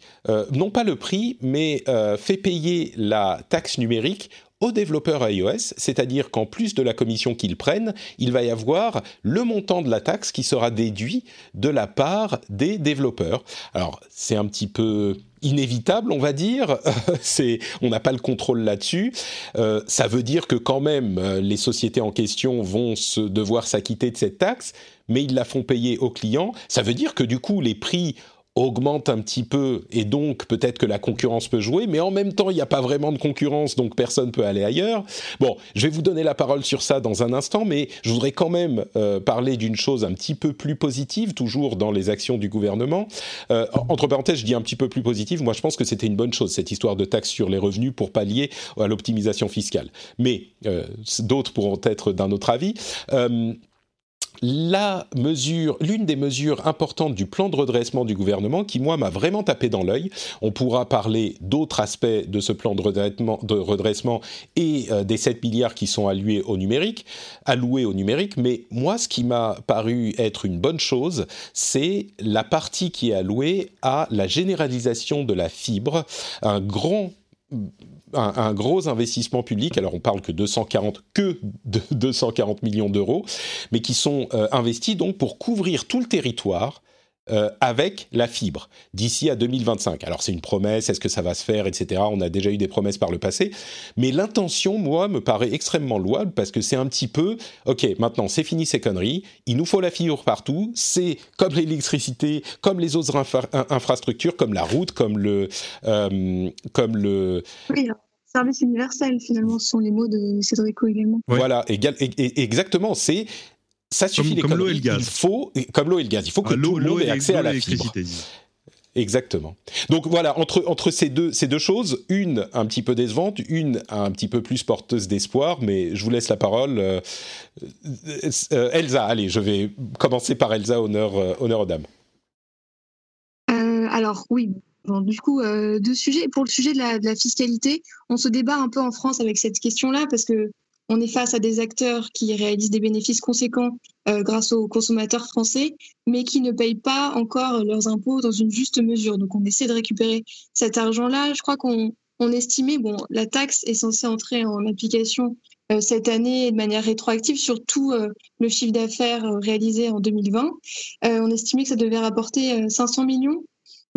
non pas le prix, mais fait payer la taxe numérique aux développeurs iOS, c'est-à-dire qu'en plus de la commission qu'ils prennent, il va y avoir le montant de la taxe qui sera déduit de la part des développeurs. Alors c'est un petit peu inévitable, on va dire. c'est, on n'a pas le contrôle là-dessus. Euh, ça veut dire que quand même, euh, les sociétés en question vont se devoir s'acquitter de cette taxe, mais ils la font payer aux clients. Ça veut dire que du coup, les prix augmente un petit peu et donc peut-être que la concurrence peut jouer, mais en même temps il n'y a pas vraiment de concurrence donc personne peut aller ailleurs. Bon, je vais vous donner la parole sur ça dans un instant, mais je voudrais quand même euh, parler d'une chose un petit peu plus positive, toujours dans les actions du gouvernement. Euh, entre parenthèses, je dis un petit peu plus positive, moi je pense que c'était une bonne chose cette histoire de taxe sur les revenus pour pallier à l'optimisation fiscale. Mais euh, d'autres pourront être d'un autre avis la mesure, l'une des mesures importantes du plan de redressement du gouvernement qui, moi, m'a vraiment tapé dans l'œil. On pourra parler d'autres aspects de ce plan de redressement, et euh, des 7 milliards qui sont alloués au numérique, alloués au numérique. Mais moi, ce qui m'a paru être une bonne chose, c'est la partie qui est allouée à la généralisation de la fibre, un grand un, gros investissement public. Alors on parle que 240 que de 240 millions d'euros, mais qui sont euh, investis donc pour couvrir tout le territoire euh, avec la fibre d'ici à 2025. Alors c'est une promesse, est-ce que ça va se faire, etc. On a déjà eu des promesses par le passé, mais l'intention, moi, me paraît extrêmement louable parce que c'est un petit peu, ok, maintenant c'est fini ces conneries, il nous faut la fibre partout, c'est comme l'électricité, comme les autres infrastructures, comme la route, comme le, euh, comme le. Oui service universel, finalement, ce sont les mots de Cédrico également. Voilà, exactement. C'est ça suffit comme, comme l'eau et le gaz. Il faut, comme l'eau et le gaz, il faut que ah, tout le monde ait accès à la fibre. Exactement. Donc voilà, entre, entre ces, deux, ces deux choses, une un petit peu décevante, une un petit peu plus porteuse d'espoir, mais je vous laisse la parole. Euh, euh, Elsa, allez, je vais commencer par Elsa, honneur, euh, honneur aux dames. alors oui, Bon, du coup, deux sujets. Pour le sujet de la, de la, fiscalité, on se débat un peu en France avec cette question-là parce que on est face à des acteurs qui réalisent des bénéfices conséquents euh, grâce aux consommateurs français, mais qui ne payent pas encore leurs impôts dans une juste mesure. Donc on essaie de récupérer cet argent-là. Je crois qu'on on estimait, bon, la taxe est censée entrer en application euh, cette année de manière rétroactive sur tout euh, le chiffre d'affaires réalisé en 2020. on estimait que ça devait rapporter 500 millions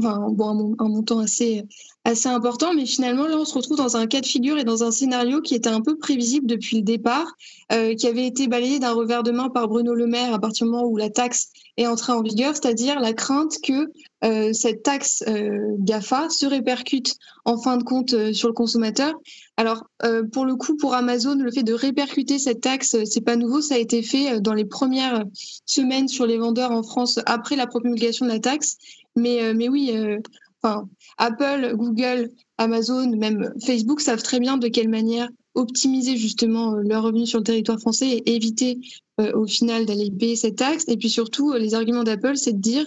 enfin bon, un, montant assez assez important, mais finalement là on se retrouve dans un cas de figure et dans un scénario qui était un peu prévisible depuis le départ, euh, qui avait été balayé d'un revers de main par Bruno Le Maire à partir du moment où la taxe est entrée en vigueur, c'est-à-dire la crainte que euh, cette taxe euh, Gafa se répercute en fin de compte sur le consommateur. Alors pour le coup pour Amazon, le fait de répercuter cette taxe, c'est pas nouveau, ça a été fait dans les premières semaines sur les vendeurs en France après la promulgation de la taxe. Mais, mais oui, Apple, Google, Amazon, même Facebook savent très bien de quelle manière optimiser justement euh, leurs revenus sur le territoire français et éviter euh, au final d'aller payer cette taxe. Et puis surtout, euh, les arguments d'Apple, c'est de dire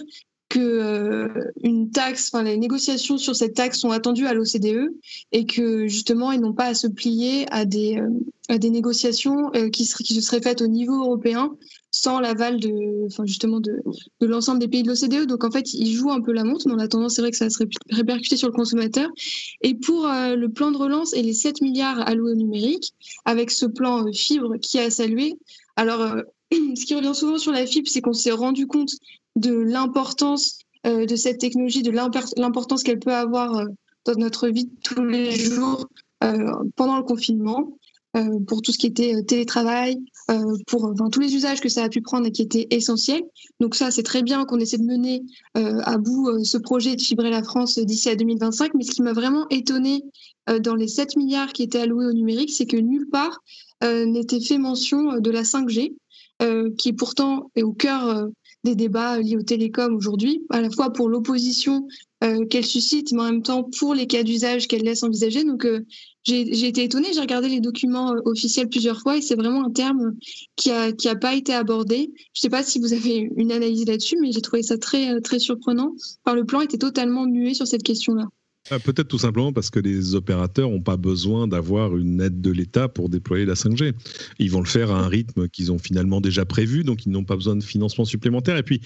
que une taxe, enfin les négociations sur cette taxe sont attendues à l'OCDE et que justement ils n'ont pas à se plier à des négociations qui se seraient faites au niveau européen sans l'aval de, enfin justement de, de l'ensemble des pays de l'OCDE. Donc en fait, ils jouent un peu la montre, mais en attendant, c'est vrai que ça va se répercuter sur le consommateur. Et pour euh, le plan de relance et les 7 milliards alloués au numérique, avec ce plan euh, fibre qui a salué, alors euh, ce qui revient souvent sur la fibre, c'est qu'on s'est rendu compte de l'importance de cette technologie, de l'importance qu'elle peut avoir dans notre vie tous les jours pendant le confinement. Euh, pour tout ce qui était euh, télétravail, euh, pour enfin, tous les usages que ça a pu prendre et qui étaient essentiels. Donc ça, c'est très bien qu'on essaie de mener à bout ce projet de fibrer la France d'ici à 2025. Mais ce qui m'a vraiment étonné dans les 7 milliards qui étaient alloués au numérique, c'est que nulle part n'était fait mention de la 5G, qui pourtant est au cœur des débats liés aux télécoms aujourd'hui, à la fois pour l'opposition qu'elle suscite, mais en même temps pour les cas d'usage qu'elle laisse envisager. Donc j'ai été étonnée, j'ai regardé les documents euh, officiels plusieurs fois et c'est vraiment un terme qui a, qui a pas été abordé. Je sais pas si vous avez une analyse là-dessus, mais j'ai trouvé ça très, euh, surprenant. Le plan était totalement muet sur cette question-là. Ah, Peut-être tout simplement parce que les opérateurs n'ont pas besoin d'avoir une aide de l'État pour déployer la 5G. Ils vont le faire à un rythme qu'ils ont finalement déjà prévu, donc ils n'ont pas besoin de financement supplémentaire. Et puis,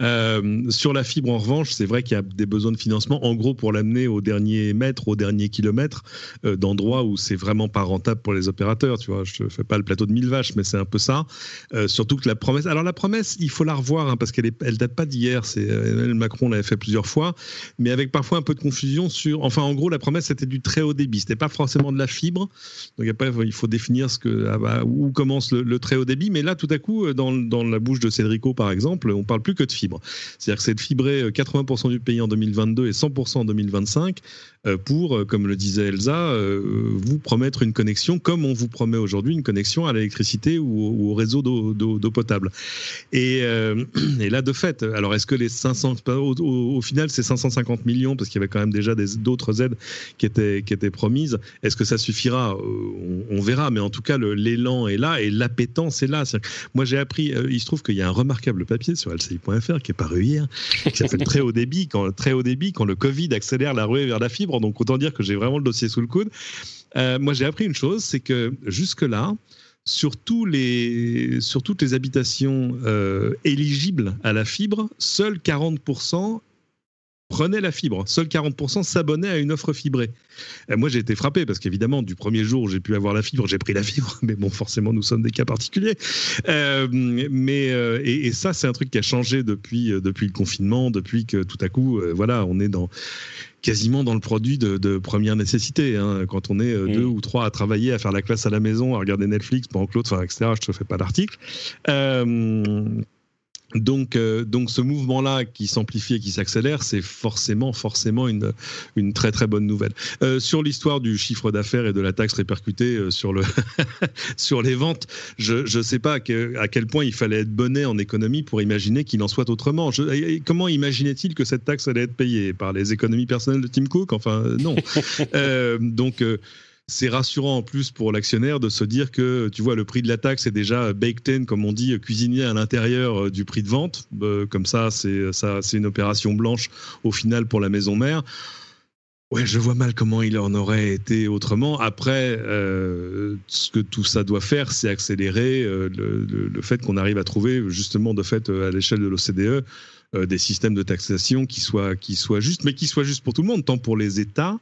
euh, sur la fibre, en revanche, c'est vrai qu'il y a des besoins de financement, en gros, pour l'amener au dernier mètre, au dernier kilomètre, euh, d'endroits où c'est vraiment pas rentable pour les opérateurs. Tu vois, je ne fais pas le plateau de mille vaches, mais c'est un peu ça. Euh, surtout que la promesse. Alors, la promesse, il faut la revoir, hein, parce qu'elle elle date pas d'hier. Emmanuel Macron l'avait fait plusieurs fois, mais avec parfois un peu de confusion Enfin, en gros, la promesse, c'était du très haut débit. C'était pas forcément de la fibre. Donc, après, il faut définir ah bah, où commence le, très haut débit. Mais là, tout à coup, dans, dans la bouche de Cédrico, par exemple, on parle plus que de fibre. C'est-à-dire que c'est de fibrer 80% du pays en 2022 et 100% en 2025 euh, pour, euh, comme le disait Elsa, euh, vous promettre une connexion comme on vous promet aujourd'hui une connexion à l'électricité ou, au réseau d'eau potable. Et, et, là, de fait, alors est-ce que les 500, au, final, c'est 550 millions parce qu'il y avait quand même déjà d'autres aides qui étaient, qui étaient promises. Est-ce que ça suffira? On, verra, mais en tout cas, l'élan est là et l'appétence est là. moi, j'ai appris, il se trouve qu'il y a un remarquable papier sur lci.fr qui est paru hier, qui s'appelle très haut débit, quand, très haut débit, quand le Covid accélère la ruée vers la fibre. Donc autant dire que j'ai vraiment le dossier sous le coude. Euh, moi, j'ai appris une chose, c'est que jusque-là, sur, toutes les habitations euh, éligibles à la fibre, seuls 40% prenaient la fibre. Seuls 40% s'abonnaient à une offre fibrée. Euh, moi, j'ai été frappé parce qu'évidemment, du premier jour où j'ai pu avoir la fibre, j'ai pris la fibre. Mais bon, forcément, nous sommes des cas particuliers. Euh, mais euh, et, ça, c'est un truc qui a changé depuis depuis le confinement, depuis que tout à coup, voilà, on est dans quasiment dans le produit de, première nécessité. Hein. quand on est deux mm. ou trois à travailler, à faire la classe à la maison, à regarder Netflix pendant que l'autre, enfin, etc. Je te fais pas l'article. Donc, euh, donc ce mouvement-là qui s'amplifie et qui s'accélère, c'est forcément, forcément une, une très très bonne nouvelle. Euh, sur l'histoire du chiffre d'affaires et de la taxe répercutée euh, sur, le sur les ventes, je ne sais pas à quel point il fallait être bonnet en économie pour imaginer qu'il en soit autrement. comment imaginait-il que cette taxe allait être payée? Par les économies personnelles de Tim Cook? Enfin, non. donc c'est rassurant en plus pour l'actionnaire de se dire que tu vois le prix de la taxe est déjà baked in comme on dit cuisiné à l'intérieur euh, du prix de vente euh, comme ça c'est ça c'est une opération blanche au final pour la maison mère Ouais, je vois mal comment il en aurait été autrement. Après, euh, ce que tout ça doit faire, c'est accélérer le, fait qu'on arrive à trouver, justement, de fait, à l'échelle de l'OCDE, des systèmes de taxation qui soient, qui soient justes, mais qui soient justes pour tout le monde, tant pour les États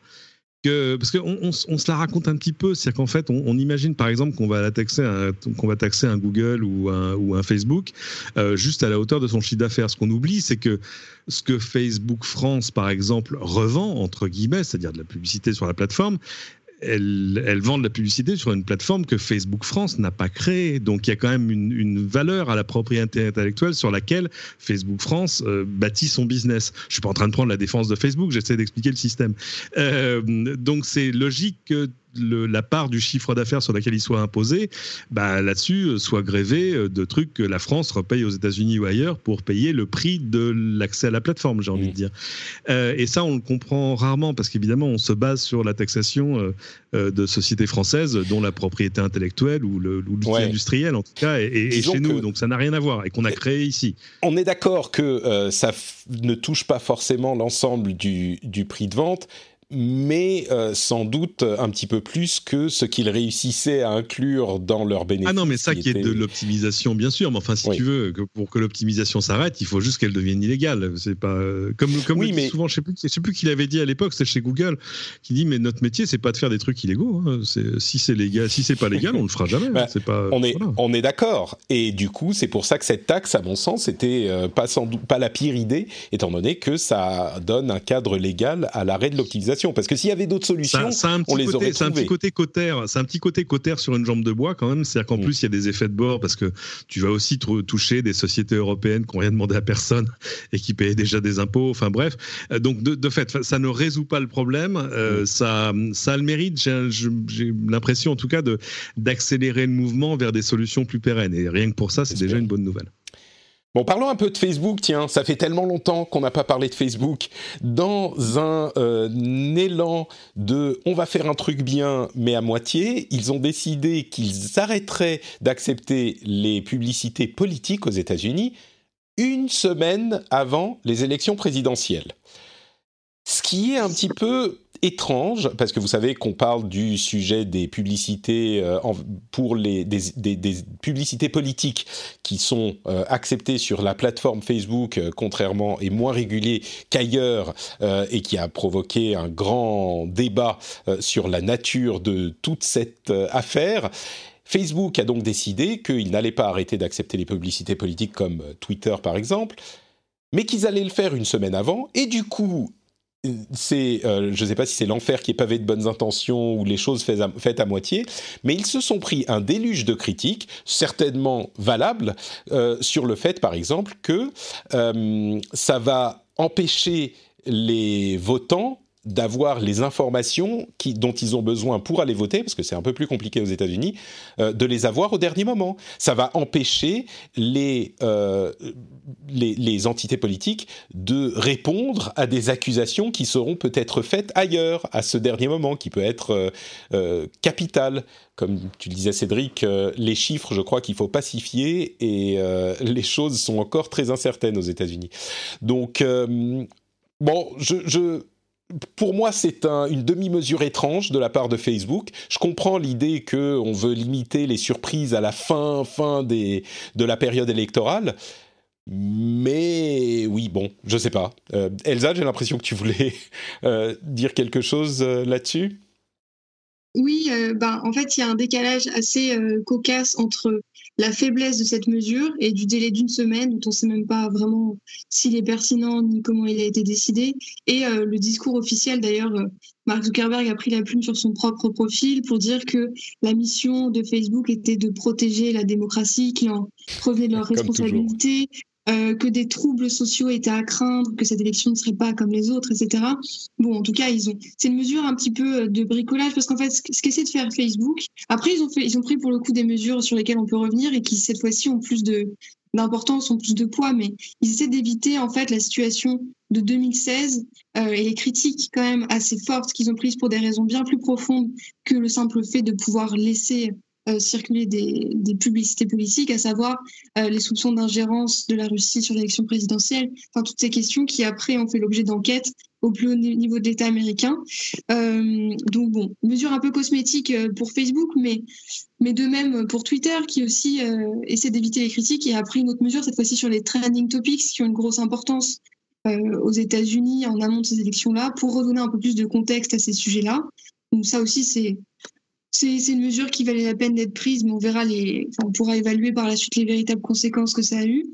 parce qu'on on, se la raconte un petit peu, c'est-à-dire qu'en fait, on, imagine par exemple qu'on va taxer un, Google ou un, ou un Facebook euh, juste à la hauteur de son chiffre d'affaires. Ce qu'on oublie, c'est que ce que Facebook France, par exemple, revend entre guillemets, c'est-à-dire de la publicité sur la plateforme, elles, vendent la publicité sur une plateforme que Facebook France n'a pas créée. Donc il y a quand même une, valeur à la propriété intellectuelle sur laquelle Facebook France euh, bâtit son business. Je suis pas en train de prendre la défense de Facebook, j'essaie d'expliquer le système. Euh, donc c'est logique que la part du chiffre d'affaires sur laquelle il soit imposé, bah, là-dessus, euh, soit grévé euh, de trucs que la France repaye aux États-Unis ou ailleurs pour payer le prix de l'accès à la plateforme, j'ai envie de dire. Euh, et ça, on le comprend rarement parce qu'évidemment, on se base sur la taxation de sociétés françaises dont la propriété intellectuelle ou l'outil industriel, en tout cas, est, chez nous. Donc ça n'a rien à voir et qu'on a créé ici. On est d'accord que ça ne touche pas forcément l'ensemble du, du prix de vente mais euh, sans doute un petit peu plus que ce qu'ils réussissaient à inclure dans leur bénéfice. Ah non, mais ça qui, est de l'optimisation, bien sûr. Mais enfin, si tu veux, que pour que l'optimisation s'arrête, il faut juste qu'elle devienne illégale. C'est pas euh, comme comme oui, mais... souvent, je sais plus, je sais plus qui l'avait dit à l'époque, c'était chez Google, qui dit mais notre métier, c'est pas de faire des trucs illégaux. Hein. Si c'est légal, si c'est pas légal, on le fera jamais. Hein. Bah, c'est pas. On est on est d'accord. Et du coup, c'est pour ça que cette taxe, à mon sens, était euh, pas sans doute pas la pire idée, étant donné que ça donne un cadre légal à l'arrêt de l'optimisation parce que s'il y avait d'autres solutions, on les aurait C'est un petit côté cotère, c'est un petit côté cotère sur une jambe de bois quand même. C'est-à-dire qu'en mm. plus, il y a des effets de bord parce que tu vas aussi toucher des sociétés européennes qui n'ont rien demandé à personne et qui payaient déjà des impôts. Enfin bref, euh, donc de, fait, ça ne résout pas le problème. Euh, mm. Ça, ça a le mérite, j'ai l'impression en tout cas, d'accélérer le mouvement vers des solutions plus pérennes. Et rien que pour ça, c'est déjà une bonne nouvelle. Bon, parlons un peu de Facebook, tiens, ça fait tellement longtemps qu'on n'a pas parlé de Facebook. Dans un, euh, élan de on va faire un truc bien, mais à moitié, ils ont décidé qu'ils arrêteraient d'accepter les publicités politiques aux États-Unis une semaine avant les élections présidentielles. Ce qui est un petit peu étrange, parce que vous savez qu'on parle du sujet des publicités euh, pour les des, publicités politiques qui sont euh, acceptées sur la plateforme Facebook, euh, contrairement et moins régulier qu'ailleurs, et qui a provoqué un grand débat sur la nature de toute cette affaire. Facebook a donc décidé qu'il n'allait pas arrêter d'accepter les publicités politiques comme Twitter par exemple, mais qu'ils allaient le faire une semaine avant, et du coup, c'est, euh, je ne sais pas si c'est l'enfer qui est pavé de bonnes intentions ou les choses faites à, moitié, mais ils se sont pris un déluge de critiques, certainement valables, euh, sur le fait, par exemple, que euh, ça va empêcher les votants d'avoir les informations qui, dont ils ont besoin pour aller voter, parce que c'est un peu plus compliqué aux États-Unis, euh, de les avoir au dernier moment. Ça va empêcher les, euh, les, les, entités politiques de répondre à des accusations qui seront peut-être faites ailleurs, à ce dernier moment, qui peut être euh, capital. Comme tu le disais, Cédric, les chiffres, je crois qu'il faut pacifier et les choses sont encore très incertaines aux États-Unis. Donc, bon, je, je pour moi, c'est une demi-mesure étrange de la part de Facebook. Je comprends l'idée qu'on veut limiter les surprises à la fin, fin de la période électorale. Mais oui, bon, je sais pas. Euh, Elsa, j'ai l'impression que tu voulais euh, dire quelque chose euh, là-dessus? Oui, ben, en fait, il y a un décalage assez cocasse entre la faiblesse de cette mesure et du délai d'une semaine dont on ne sait même pas vraiment s'il est pertinent ni comment il a été décidé. Et euh, le discours officiel, d'ailleurs, euh, Mark Zuckerberg a pris la plume sur son propre profil pour dire que la mission de Facebook était de protéger la démocratie, qu'il en prevenait de leur responsabilité, euh, que des troubles sociaux étaient à craindre, que cette élection ne serait pas comme les autres, etc. Bon, en tout cas, ils ont. C'est une mesure un petit peu euh, de bricolage parce qu'en fait, ce qu'essaie de faire Facebook. Après, ils ont fait, ils ont pris pour le coup des mesures sur lesquelles on peut revenir et qui cette fois-ci ont plus de d'importance, ont plus de poids, mais ils essaient d'éviter en fait la situation de 2016 euh, et les critiques quand même assez fortes qu'ils ont prises pour des raisons bien plus profondes que le simple fait de pouvoir laisser euh, circuler des, publicités politiques, à savoir euh, les soupçons d'ingérence de la Russie sur l'élection présidentielle, enfin toutes ces questions qui après ont fait l'objet d'enquêtes au plus haut niveau de l'État américain. Euh, donc bon, mesure un peu cosmétique pour Facebook, mais, mais de même pour Twitter qui aussi essaie d'éviter les critiques et a pris une autre mesure, cette fois-ci sur les trending topics qui ont une grosse importance aux États-Unis en amont de ces élections-là pour redonner un peu plus de contexte à ces sujets-là. Donc ça aussi, c'est c'est une mesure qui valait la peine d'être prise, mais on verra les, on pourra évaluer par la suite les véritables conséquences que ça a eu.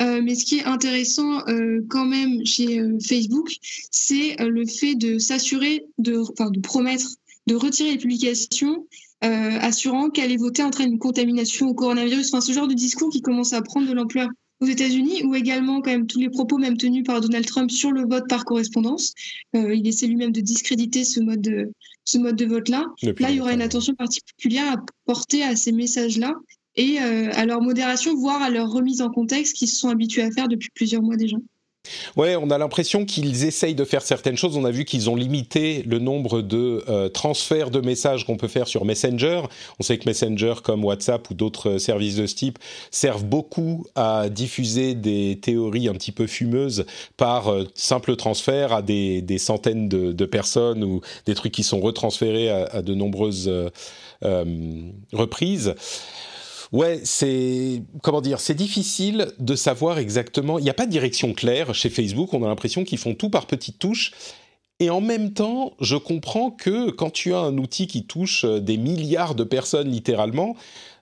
Euh, mais ce qui est intéressant euh, quand même chez euh, Facebook, c'est le fait de s'assurer, de, de promettre de retirer les publications, assurant qu'aller voter entraîne une contamination au coronavirus. Enfin, ce genre de discours qui commence à prendre de l'ampleur aux États-Unis, ou également quand même tous les propos même tenus par Donald Trump sur le vote par correspondance. Euh, il essaie lui-même de discréditer ce mode de, ce mode de vote-là. Là, il y aura une attention particulière à porter à ces messages-là et euh, à leur modération, voire à leur remise en contexte qu'ils se sont habitués à faire depuis plusieurs mois déjà. Ouais, on a l'impression qu'ils essayent de faire certaines choses. On a vu qu'ils ont limité le nombre de euh, transferts de messages qu'on peut faire sur Messenger. On sait que Messenger, comme WhatsApp ou d'autres services de ce type, servent beaucoup à diffuser des théories un petit peu fumeuses par euh, simple transfert à des, des centaines de, personnes ou des trucs qui sont retransférés à, de nombreuses euh, reprises. Ouais, c'est comment dire, c'est difficile de savoir exactement. Il n'y a pas de direction claire chez Facebook. On a l'impression qu'ils font tout par petites touches. Et en même temps, je comprends que quand tu as un outil qui touche euh, des milliards de personnes littéralement,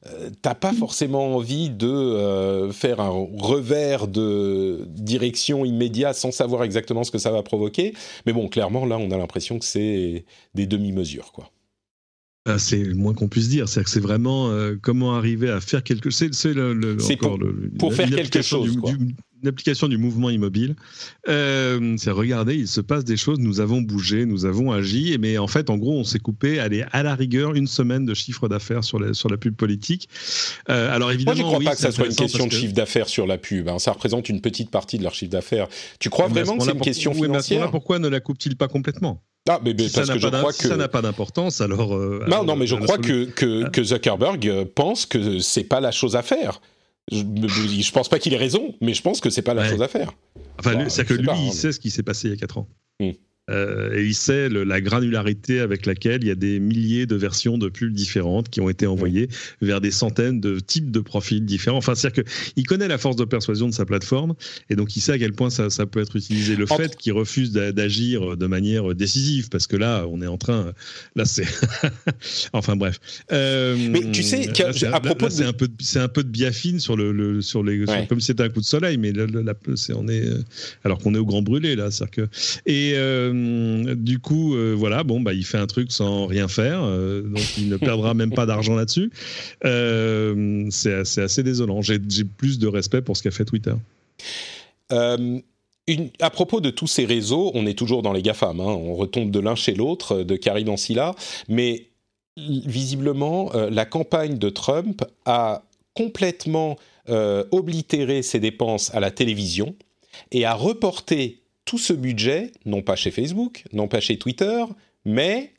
euh, t'as pas forcément envie de euh, faire un revers de direction immédiat sans savoir exactement ce que ça va provoquer. Mais bon, clairement, là, on a l'impression que c'est des demi-mesures, quoi. Ah, c'est le moins qu'on puisse dire. C'est que c'est vraiment euh, comment arriver à faire quelque chose. C'est le, le, pour, le, pour faire quelque chose. Du, une application du mouvement immobile. Euh, c'est regarder, il se passe des choses, nous avons bougé, nous avons agi, mais en fait, en gros, on s'est coupé, allez, à la rigueur, une semaine de chiffre d'affaires sur la, sur la pub politique. Euh, alors évidemment, Moi, je ne crois pas que ça soit une question de chiffre d'affaires sur la pub. Hein. Ça représente une petite partie de leur chiffre d'affaires. Tu crois vraiment que c'est une question financière? Pourquoi ne la coupe-t-il pas complètement? Ah, mais, parce que je crois que ça n'a pas d'importance, alors. Euh, non, non, mais je crois que, que, que, Zuckerberg euh, pense que c'est pas la chose à faire. Je, je pense pas qu'il ait raison, mais je pense que c'est pas la chose à faire. Enfin, c'est que lui, il hein, sait ce qui s'est passé il y a 4 ans. Hmm. Euh, et il sait la granularité avec laquelle il y a des milliers de versions de pubs différentes qui ont été envoyées vers des centaines de types de profils différents. Enfin, c'est-à-dire qu'il connaît la force de persuasion de sa plateforme et donc il sait à quel point ça, peut être utilisé. Le fait qu'il refuse d'agir de manière décisive, parce que là, on est en train. Là, c'est. enfin, bref. Euh, mais tu sais, à propos c'est un peu, c'est un peu de biafine sur le, sur les, comme si c'était un coup de soleil, mais là, c'est on est, alors qu'on est au grand brûlé là, c'est que et euh, du coup, euh, voilà, bon, bah, il fait un truc sans rien faire, euh, donc il ne perdra même pas d'argent là-dessus. c'est assez désolant. J'ai plus de respect pour ce qu'a fait Twitter. Une, à propos de tous ces réseaux, on est toujours dans les GAFAM, hein, on retombe de l'un chez l'autre, de Karim Ancilla, mais visiblement, la campagne de Trump a complètement oblitéré ses dépenses à la télévision et a reporté tout ce budget, non pas chez Facebook, non pas chez Twitter, mais,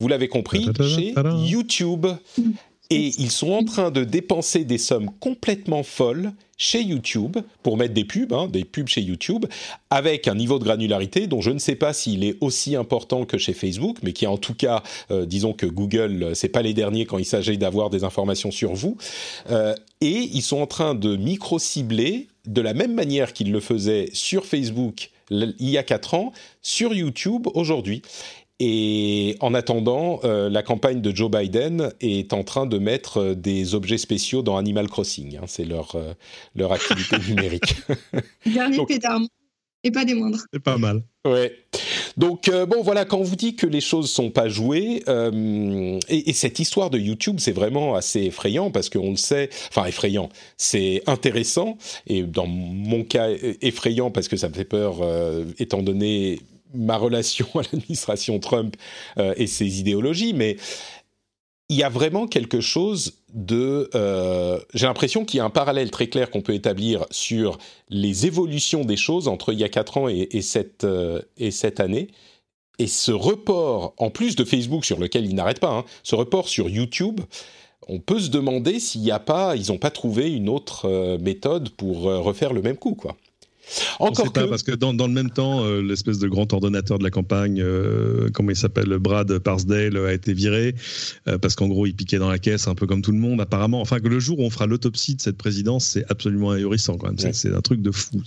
vous l'avez compris, chez YouTube. Et ils sont en train de dépenser des sommes complètement folles chez YouTube pour mettre des pubs, hein, des pubs chez YouTube, avec un niveau de granularité dont je ne sais pas s'il est aussi important que chez Facebook, mais qui est en tout cas, euh, disons que Google, euh, c'est pas les derniers quand il s'agit d'avoir des informations sur vous. Euh, et ils sont en train de micro-cibler de la même manière qu'ils le faisaient sur Facebook il y a 4 ans, sur YouTube aujourd'hui. Et en attendant, euh, la campagne de Joe Biden est en train de mettre euh, des objets spéciaux dans Animal Crossing. Hein. c'est leur, euh, leur activité numérique. Dernier d'armes. Et pas des moindres. C'est pas mal. Ouais. Donc bon voilà, quand on vous dit que les choses sont pas jouées, et, et, cette histoire de YouTube, c'est vraiment assez effrayant parce qu'on le sait, enfin effrayant, c'est intéressant et dans mon cas effrayant parce que ça me fait peur étant donné ma relation à l'administration Trump euh, et ses idéologies, mais il y a vraiment quelque chose de... Euh, j'ai l'impression qu'il y a un parallèle très clair qu'on peut établir sur les évolutions des choses entre il y a 4 ans et, cette, euh, et cette année. Et ce report, en plus de Facebook sur lequel il n'arrête pas, hein, ce report sur YouTube, on peut se demander s'il n'y a pas, ils n'ont pas trouvé une autre méthode pour refaire le même coup, quoi. Encore pas, parce que dans, le même temps, euh, l'espèce de grand ordonnateur de la campagne, euh, comment il s'appelle, Brad Parsdale, a été viré euh, parce qu'en gros, il piquait dans la caisse, un peu comme tout le monde, apparemment. Enfin, que le jour où on fera l'autopsie de cette présidence, c'est absolument ahurissant quand même. C'est un truc de fou.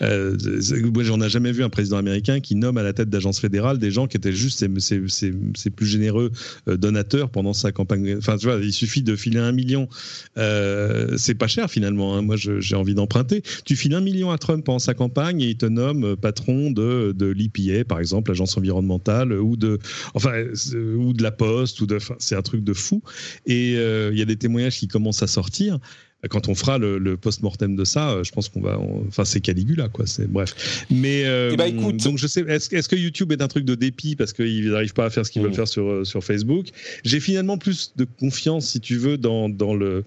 moi, j'en ai jamais vu un président américain qui nomme à la tête d'agences fédérales des gens qui étaient juste ses, plus généreux donateurs pendant sa campagne. Enfin, tu vois, il suffit de filer un million. c'est pas cher finalement. Hein. Moi, j'ai envie d'emprunter. Tu files un million à Trump pendant sa campagne et il te nomme euh, patron de, de l'EPA, par exemple, l'agence environnementale, ou de, enfin, euh, ou de la Poste, ou de, c'est un truc de fou. Et euh, il y a des témoignages qui commencent à sortir quand on fera le, post-mortem de ça, euh, je pense qu'on va. enfin, c'est Caligula, quoi. C'est bref. Mais euh, eh ben, écoute, donc je sais. Est-ce, que YouTube est un truc de dépit parce qu'ils n'arrivent pas à faire ce qu'ils veulent mm. faire sur euh, sur Facebook? J'ai finalement plus de confiance, si tu veux, dans dans le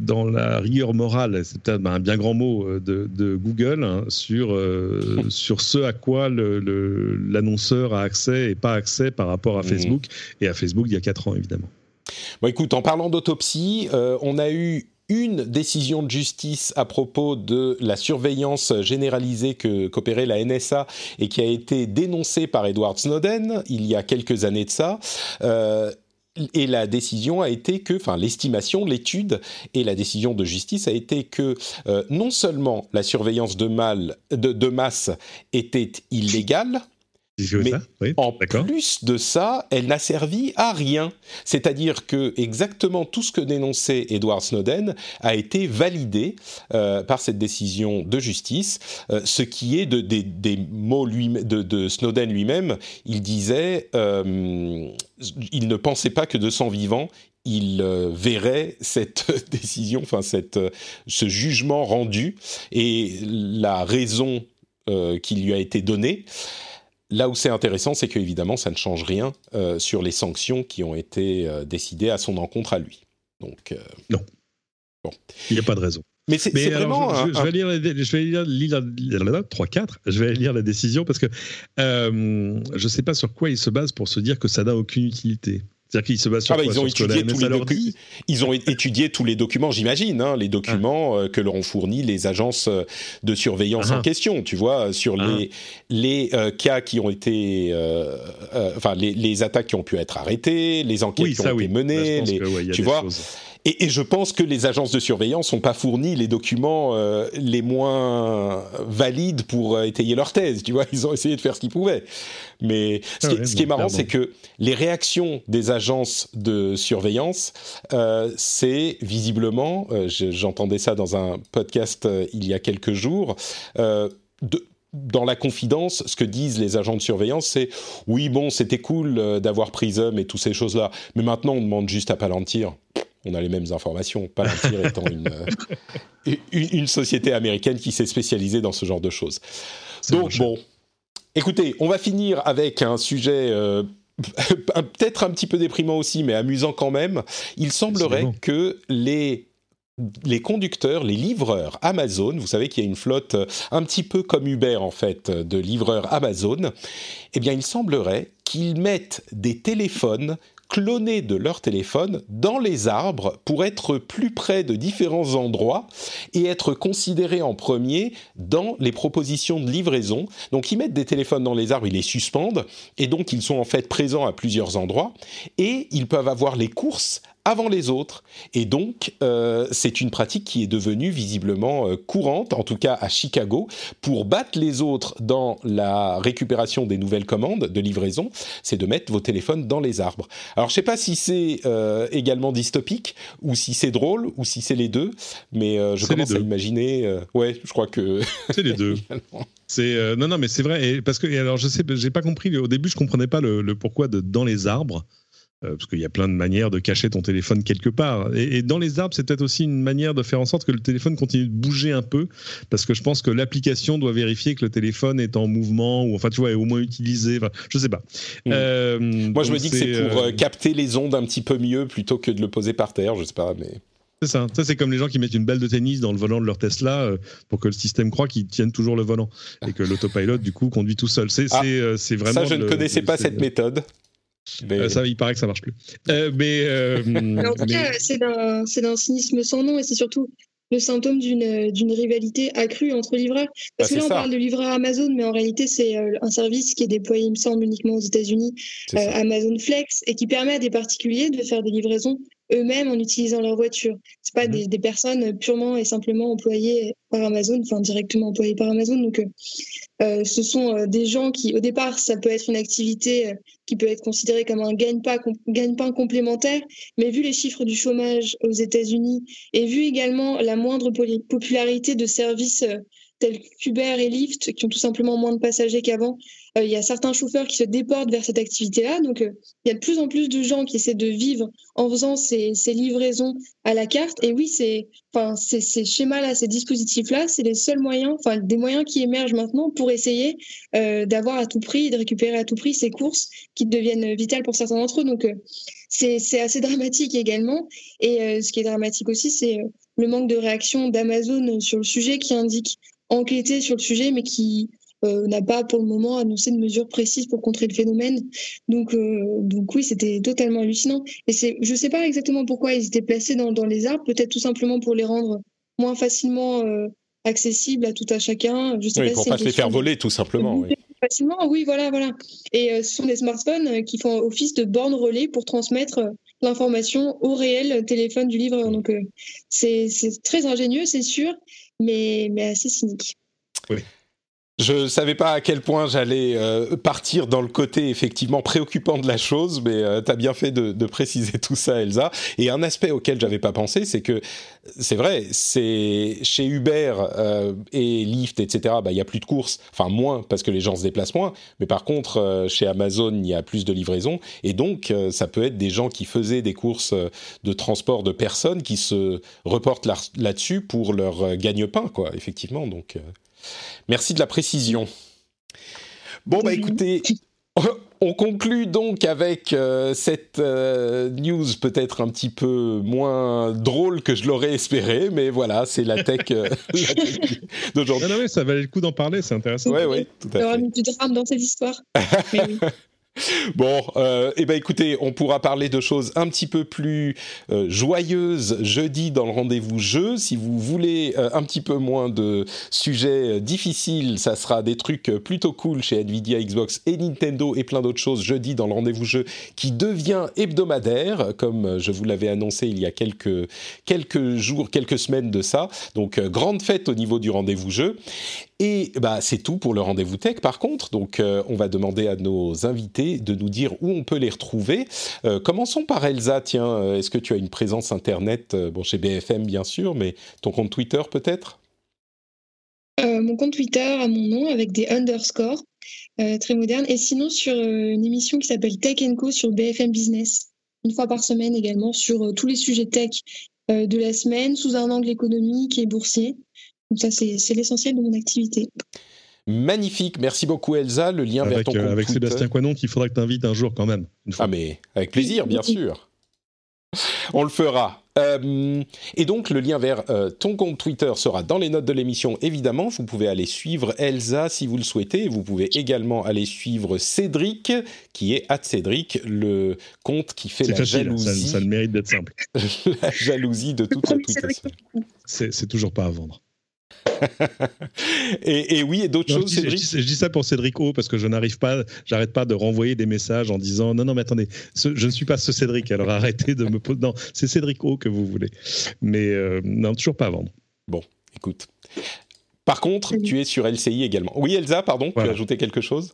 dans la rigueur morale. C'est peut-être un bien grand mot de, de Google hein, sur sur ce à quoi le, l'annonceur a accès et pas accès par rapport à mm. Facebook et à Facebook il y a quatre ans évidemment. Bon, écoute, en parlant d'autopsie, on a eu une décision de justice à propos de la surveillance généralisée que qu'opérait la NSA et qui a été dénoncée par Edward Snowden il y a quelques années de ça. Euh, et la décision a été que, enfin l'estimation, l'étude et la décision de justice a été que euh, non seulement la surveillance de, mal, de, de masse était illégale, mais en plus de ça, elle n'a servi à rien. C'est-à-dire que exactement tout ce que dénonçait Edward Snowden a été validé euh, par cette décision de justice, euh, ce qui est de, des mots lui, de, de, Snowden lui-même. Il disait, euh, il ne pensait pas que de son vivant, il verrait cette décision, enfin cette, ce jugement rendu et la raison qui lui a été donnée. Là où c'est intéressant, c'est qu'évidemment, ça ne change rien euh, sur les sanctions qui ont été euh, décidées à son encontre à lui. Donc, euh, non. Bon. Il n'y a pas de raison. Mais c'est vraiment. Je, vais lire, je vais lire, 3, 4. Je vais lire la décision parce que je ne sais pas sur quoi il se base pour se dire que ça n'a aucune utilité. C'est-à-dire qu'ils se basent sur, ah bah, ils ont étudié tous les Ils ont étudié tous les documents, j'imagine, hein, les documents ah. que leur ont fournis les agences de surveillance en question. Tu vois, sur les les cas qui ont été, enfin les, les, attaques qui ont pu être arrêtées, les enquêtes qui ont été menées, les, tu vois. Et, et, je pense que les agences de surveillance n'ont pas fourni les documents euh, les moins valides pour euh, étayer leur thèse. Tu vois, ils ont essayé de faire ce qu'ils pouvaient. Mais ce, qui, ce qui est marrant, c'est que les réactions des agences de surveillance, euh, c'est visiblement, euh, j'entendais ça dans un podcast euh, il y a quelques jours, de, dans la confidence, ce que disent les agents de surveillance, c'est oui, bon, c'était cool d'avoir Prism et toutes ces choses-là, mais maintenant on demande juste à Palantir on a les mêmes informations. Palantir étant euh, une, une, société américaine qui s'est spécialisée dans ce genre de choses. Donc bon, écoutez, on va finir avec un sujet euh, peut-être un petit peu déprimant aussi, mais amusant quand même. Il semblerait que les les conducteurs, les livreurs Amazon, vous savez qu'il y a une flotte euh, un petit peu comme Uber en fait de livreurs Amazon, eh bien il semblerait qu'ils mettent des téléphones cloner de leur téléphone dans les arbres pour être plus près de différents endroits et être considérés en premier dans les propositions de livraison. Donc ils mettent des téléphones dans les arbres, ils les suspendent et donc ils sont en fait présents à plusieurs endroits et ils peuvent avoir les courses avant les autres. Et donc, euh, c'est une pratique qui est devenue visiblement euh, courante, en tout cas à Chicago, pour battre les autres dans la récupération des nouvelles commandes de livraison, c'est de mettre vos téléphones dans les arbres. Alors, je ne sais pas si c'est euh, également dystopique, ou si c'est drôle, ou si c'est les deux, mais je commence à imaginer... ouais, je crois que... C'est les deux. c'est non, non, mais c'est vrai. Et parce que, alors, je sais, j'ai pas compris, au début, je comprenais pas le, le pourquoi de dans les arbres. Euh, parce qu'il y a plein de manières de cacher ton téléphone quelque part. Et, dans les arbres, c'est peut-être aussi une manière de faire en sorte que le téléphone continue de bouger un peu, parce que je pense que l'application doit vérifier que le téléphone est en mouvement, ou enfin, tu vois, est au moins utilisé. Enfin, je sais pas. Hmm. Euh, Moi, je me dis que c'est pour euh, capter les ondes un petit peu mieux plutôt que de le poser par terre, je sais pas, mais. C'est ça. Ça, c'est comme les gens qui mettent une balle de tennis dans le volant de leur Tesla pour que le système croit qu'ils tiennent toujours le volant et que l'autopilot, du coup, conduit tout seul. C'est ah, vraiment. Ça, je ne connaissais pas cette méthode. Euh, ça, il paraît que ça marche plus. Euh, mais, euh, en tout cas, c'est d'un cynisme sans nom et c'est surtout le symptôme d'une rivalité accrue entre livreurs. Parce bah, que là, on parle de livreurs Amazon, mais en réalité, c'est un service qui est déployé, il me semble, uniquement aux États-Unis, Amazon Flex, et qui permet à des particuliers de faire des livraisons eux-mêmes en utilisant leur voiture. C'est pas mhm. des, personnes purement et simplement employées par Amazon, enfin directement employées par Amazon. Donc, euh, euh, ce sont euh, des gens qui, au départ, ça peut être une activité qui peut être considérée comme un gagne-pain gagne complémentaire, mais vu les chiffres du chômage aux États-Unis et vu également la moindre popularité de services tels qu'Uber et Lyft, qui ont tout simplement moins de passagers qu'avant, euh, il y a certains chauffeurs qui se déportent vers cette activité-là. Donc, euh, il y a de plus en plus de gens qui essaient de vivre en faisant ces, livraisons à la carte. Et oui, c'est, enfin, ces, schémas-là, ces dispositifs-là, c'est les seuls moyens, enfin, des moyens qui émergent maintenant pour essayer euh, d'avoir à tout prix, de récupérer à tout prix ces courses qui deviennent vitales pour certains d'entre eux. Donc, c'est assez dramatique également. Et ce qui est dramatique aussi, c'est le manque de réaction d'Amazon sur le sujet qui indique enquêter sur le sujet, mais qui euh, n'a pas pour le moment annoncé de mesures précises pour contrer le phénomène. Donc, euh, donc oui, c'était totalement hallucinant. Et c'est, je ne sais pas exactement pourquoi ils étaient placés dans, dans les arbres, peut-être tout simplement pour les rendre moins facilement euh, accessibles à tout à chacun. Je sais oui, pas pour ne pas se les faire voler, tout simplement. Oui. Facilement, oui, voilà, voilà. Et ce sont des smartphones qui font office de borne relais pour transmettre l'information au réel téléphone du livreur. Donc, c'est très ingénieux, c'est sûr, mais, mais assez cynique. Oui. Je savais pas à quel point j'allais euh, partir dans le côté effectivement préoccupant de la chose, mais euh, tu as bien fait de, préciser tout ça, Elsa. Et un aspect auquel j'avais pas pensé, c'est que c'est vrai, c'est chez Uber euh, et Lyft, etc. Bah il y a plus de courses, enfin moins parce que les gens se déplacent moins. Mais par contre, chez Amazon, il y a plus de livraisons, et donc ça peut être des gens qui faisaient des courses de transport de personnes qui se reportent là-dessus pour leur gagne-pain, quoi. Effectivement, donc. Merci de la précision. Bon, bah écoutez, on conclut donc avec euh, cette euh, news peut-être un petit peu moins drôle que je l'aurais espéré, mais voilà, c'est la tech, euh, d'aujourd'hui. Non, non, mais ça valait le coup d'en parler, c'est intéressant. Oui, oui, tout à fait. Il y aura du drame dans cette histoire. Bon, euh, eh ben écoutez, on pourra parler de choses un petit peu plus euh, joyeuses jeudi dans le rendez-vous jeu. Si vous voulez euh, un petit peu moins de sujets euh, difficiles, ça sera des trucs plutôt cool chez Nvidia, Xbox et Nintendo et plein d'autres choses jeudi dans le rendez-vous jeu qui devient hebdomadaire, comme je vous l'avais annoncé il y a quelques quelques jours, quelques semaines de ça. Donc grande fête au niveau du rendez-vous jeu. Et bah, c'est tout pour le rendez-vous tech par contre. Donc euh, on va demander à nos invités de nous dire où on peut les retrouver. Euh, commençons par Elsa. Tiens, euh, est-ce que tu as une présence internet Bon, chez BFM bien sûr, mais ton compte Twitter peut-être? Mon compte Twitter à mon nom avec des underscores, très moderne. Et sinon sur une émission qui s'appelle Tech Co sur BFM Business, une fois par semaine également sur tous les sujets tech de la semaine sous un angle économique et boursier. Donc ça, c'est l'essentiel de mon activité. Magnifique, merci beaucoup Elsa. Le lien avec, vers ton euh, Avec Sébastien Coinon, qu'il faudra que tu invites un jour quand même. Ah mais avec plaisir, bien sûr. On le fera. Euh, et donc, le lien vers euh, ton compte Twitter sera dans les notes de l'émission, évidemment. Vous pouvez aller suivre Elsa si vous le souhaitez. Vous pouvez également aller suivre Cédric, qui est Cédric, le compte qui fait la jalousie. Ça, ça, le mérite d'être simple. la jalousie de toute la tweetation. C'est toujours pas à vendre. et, oui, et d'autres choses, je dis, Je dis, ça pour Cédric O parce que je n'arrive pas, j'arrête pas de renvoyer des messages en disant non, non, mais attendez, je ne suis pas ce Cédric, alors arrêtez de me poser. Non, c'est Cédric O que vous voulez. Mais euh, non, toujours pas à vendre. Bon, écoute. Par contre, tu es sur LCI également. Oui, Elsa, pardon, tu as ajouté quelque chose?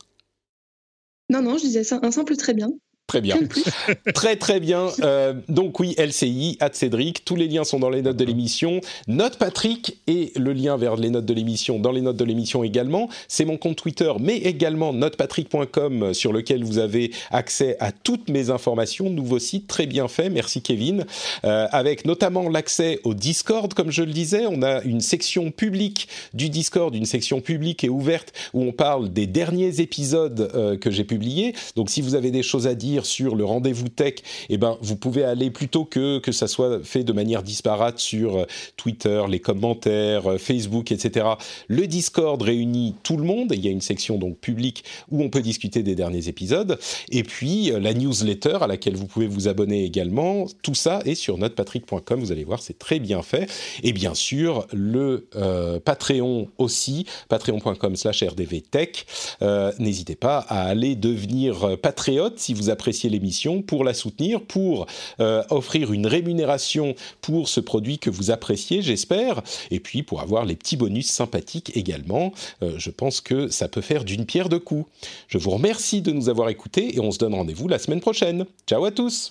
Non, non, je disais ça, un simple très bien. Très bien. très très bien. Euh, donc oui, LCI, at Cédric, tous les liens sont dans les notes de l'émission. Note Patrick et le lien vers les notes de l'émission dans les notes de l'émission également. C'est mon compte Twitter, mais également notepatrick.com sur lequel vous avez accès à toutes mes informations. Nouveau site très bien fait, merci Kevin. Euh, avec notamment l'accès au Discord, comme je le disais. On a une section publique du Discord, une section publique et ouverte où on parle des derniers épisodes euh, que j'ai publiés. Donc si vous avez des choses à dire, sur le rendez-vous tech, eh ben, vous pouvez aller plutôt que que ça soit fait de manière disparate sur euh, Twitter, les commentaires, euh, Facebook, etc. Le Discord réunit tout le monde. Il y a une section donc publique où on peut discuter des derniers épisodes. Et puis euh, la newsletter à laquelle vous pouvez vous abonner également. Tout ça est sur notrepatrick.com. Vous allez voir, c'est très bien fait. Et bien sûr, le Patreon aussi, patreon.com/rdvtech. N'hésitez pas à aller devenir patriote si vous appréciez l'émission, pour la soutenir, pour euh, offrir une rémunération pour ce produit que vous appréciez, j'espère, et puis pour avoir les petits bonus sympathiques également. Euh, je pense que ça peut faire d'une pierre deux coups. Je vous remercie de nous avoir écoutés et on se donne rendez-vous la semaine prochaine. Ciao à tous